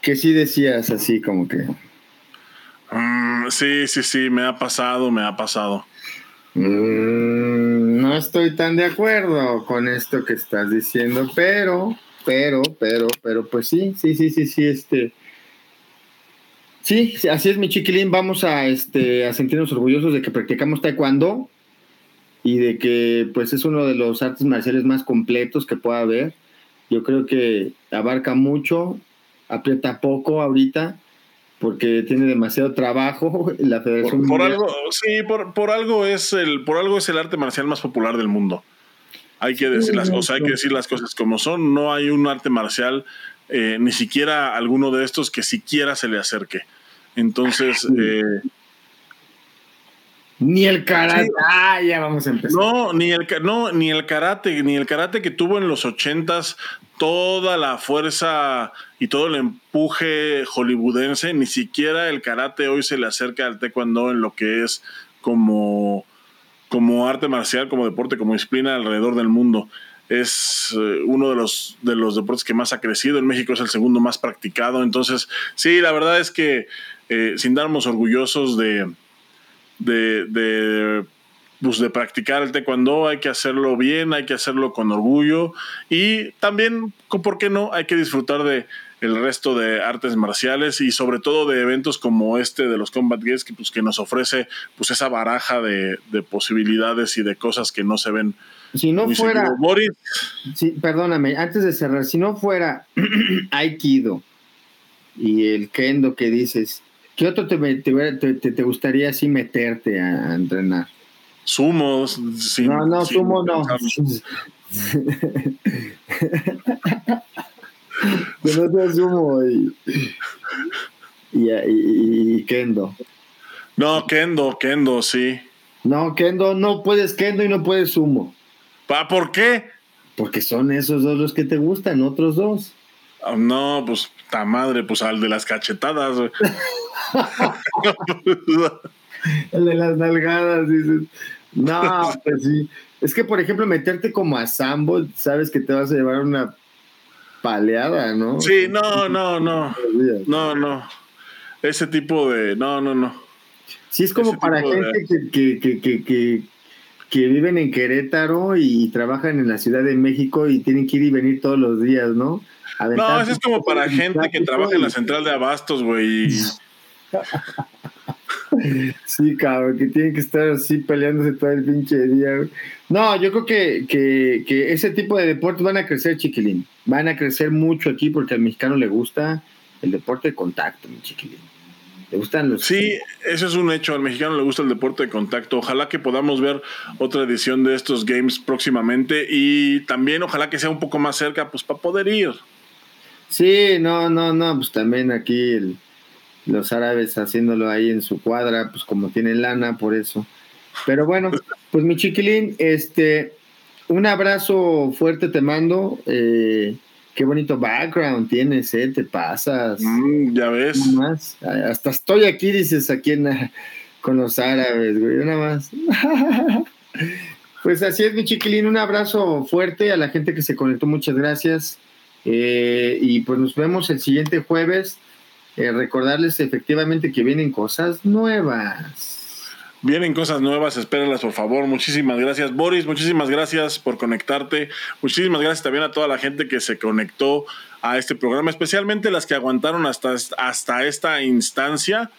que sí decías así como que Mm, sí, sí, sí, me ha pasado, me ha pasado. Mm, no estoy tan de acuerdo con esto que estás diciendo, pero, pero, pero, pero, pues sí, sí, sí, sí, sí, este. Sí, así es mi chiquilín, vamos a, este, a sentirnos orgullosos de que practicamos taekwondo y de que pues es uno de los artes marciales más completos que pueda haber. Yo creo que abarca mucho, aprieta poco ahorita, porque tiene demasiado trabajo la Federación por, algo sí por, algo es el por algo es el arte marcial más popular del mundo. Hay que decir las cosas hay que decir las cosas como son. No hay un arte marcial eh, ni siquiera alguno de estos que siquiera se le acerque entonces eh, ni el karate. Ah, ya vamos a empezar. No, ni el, no, ni el karate, ni el karate que tuvo en los ochentas toda la fuerza y todo el empuje hollywoodense, ni siquiera el karate hoy se le acerca al taekwondo en lo que es como, como arte marcial, como deporte, como disciplina alrededor del mundo. Es eh, uno de los, de los deportes que más ha crecido. En México es el segundo más practicado. Entonces, sí, la verdad es que eh, sin darnos orgullosos de, de, de, pues de practicar el taekwondo, hay que hacerlo bien, hay que hacerlo con orgullo y también, ¿por qué no? Hay que disfrutar de el resto de artes marciales y sobre todo de eventos como este de los Combat Games que, pues, que nos ofrece pues esa baraja de, posibilidades y de cosas que no se ven. Si no fuera, Sí, perdóname, antes de cerrar, si no fuera Aikido y el Kendo que dices, ¿Qué otro te, te, gustaría así meterte a, entrenar? Sumos. no, no, sumo no. que no sea sumo y, y, kendo. No, kendo, kendo, sí. No, kendo, no puedes kendo y no puedes sumo. ¿Por qué? Porque son esos dos los que te gustan, otros dos. Ah, no, pues, ta madre, pues al de las cachetadas, El de las nalgadas, dices. No, pues sí. Es que, por ejemplo, meterte como a Sambo, sabes que te vas a llevar una paleada, ¿no? Sí, no, no, no. No, no. Ese tipo de. No, no, no. Sí, es como para gente que, que, que, que, que viven en Querétaro y trabajan en la Ciudad de México y tienen que ir y venir todos los días, ¿no? no, eso es como para gente que trabaja en la central de abastos, güey. Sí, cabrón, que tienen que estar así peleándose todo el pinche día. No, yo creo que, que, ese tipo de deportes van a crecer, chiquilín. Van a crecer mucho aquí porque al mexicano le gusta el deporte de contacto, mi chiquilín. Le gustan los. Sí, eso es un hecho. Al mexicano le gusta el deporte de contacto. Ojalá que podamos ver otra edición de estos games próximamente y también ojalá que sea un poco más cerca, pues para poder ir. Sí, no, no, no, pues también aquí los árabes haciéndolo ahí en su cuadra, pues como tienen lana, por eso. Pero bueno, pues mi chiquilín, este, un abrazo fuerte te mando. Eh, qué bonito background tienes, ¿eh? Te pasas. Mm, ya ves. Más. Hasta estoy aquí, dices, aquí en, con los árabes, güey, nada más. pues así es, mi chiquilín, un abrazo fuerte a la gente que se conectó, muchas gracias. Eh, y pues nos vemos el siguiente jueves. Eh, recordarles efectivamente que vienen cosas nuevas. Vienen cosas nuevas, espérenlas por favor. Muchísimas gracias. Boris, muchísimas gracias por conectarte. Muchísimas gracias también a toda la gente que se conectó a este programa, especialmente las que aguantaron hasta, hasta esta instancia.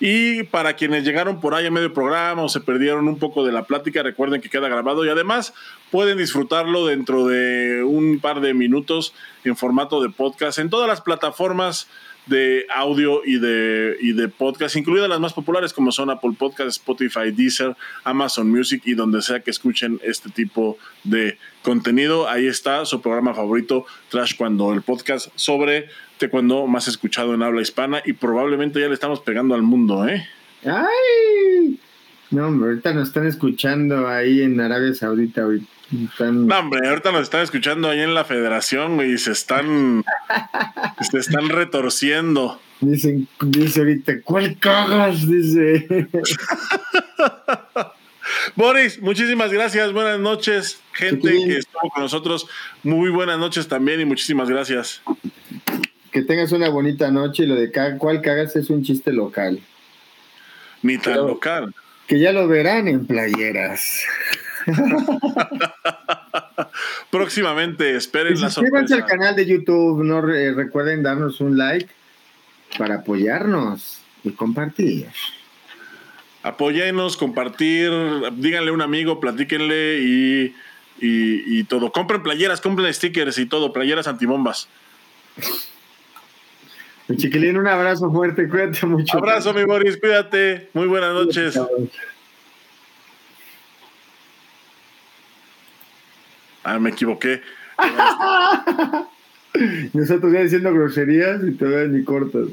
Y para quienes llegaron por ahí a medio programa o se perdieron un poco de la plática, recuerden que queda grabado y además pueden disfrutarlo dentro de un par de minutos en formato de podcast en todas las plataformas de audio y de, y de podcast, incluidas las más populares como son Apple Podcast, Spotify, Deezer, Amazon Music y donde sea que escuchen este tipo de contenido. Ahí está su programa favorito, Trash Cuando, el podcast sobre cuando más escuchado en habla hispana y probablemente ya le estamos pegando al mundo, ¿eh? ¡Ay! No, hombre, ahorita nos están escuchando ahí en Arabia Saudita. Ahorita. No, hombre, ahorita nos están escuchando ahí en la federación, y se están, se están retorciendo. Dicen, dice ahorita, ¿cuál cagas? Dice. Boris, muchísimas gracias, buenas noches, gente que estuvo con nosotros, muy buenas noches también y muchísimas gracias. Que tengas una bonita noche y lo de cuál cagas es un chiste local. Ni tan local. Que ya lo verán en playeras. Próximamente, esperen la sorpresa. al canal de YouTube, no recuerden darnos un like para apoyarnos y compartir. Apóyenos, compartir, díganle a un amigo, platíquenle y, y, todo. Compren playeras, compren stickers y todo, playeras antibombas. Mi chiquilín, un abrazo fuerte, cuídate mucho. Abrazo, mi Boris, cuídate. Muy buenas noches. Ah, me equivoqué. Nosotros ya diciendo groserías y todavía ni cortas.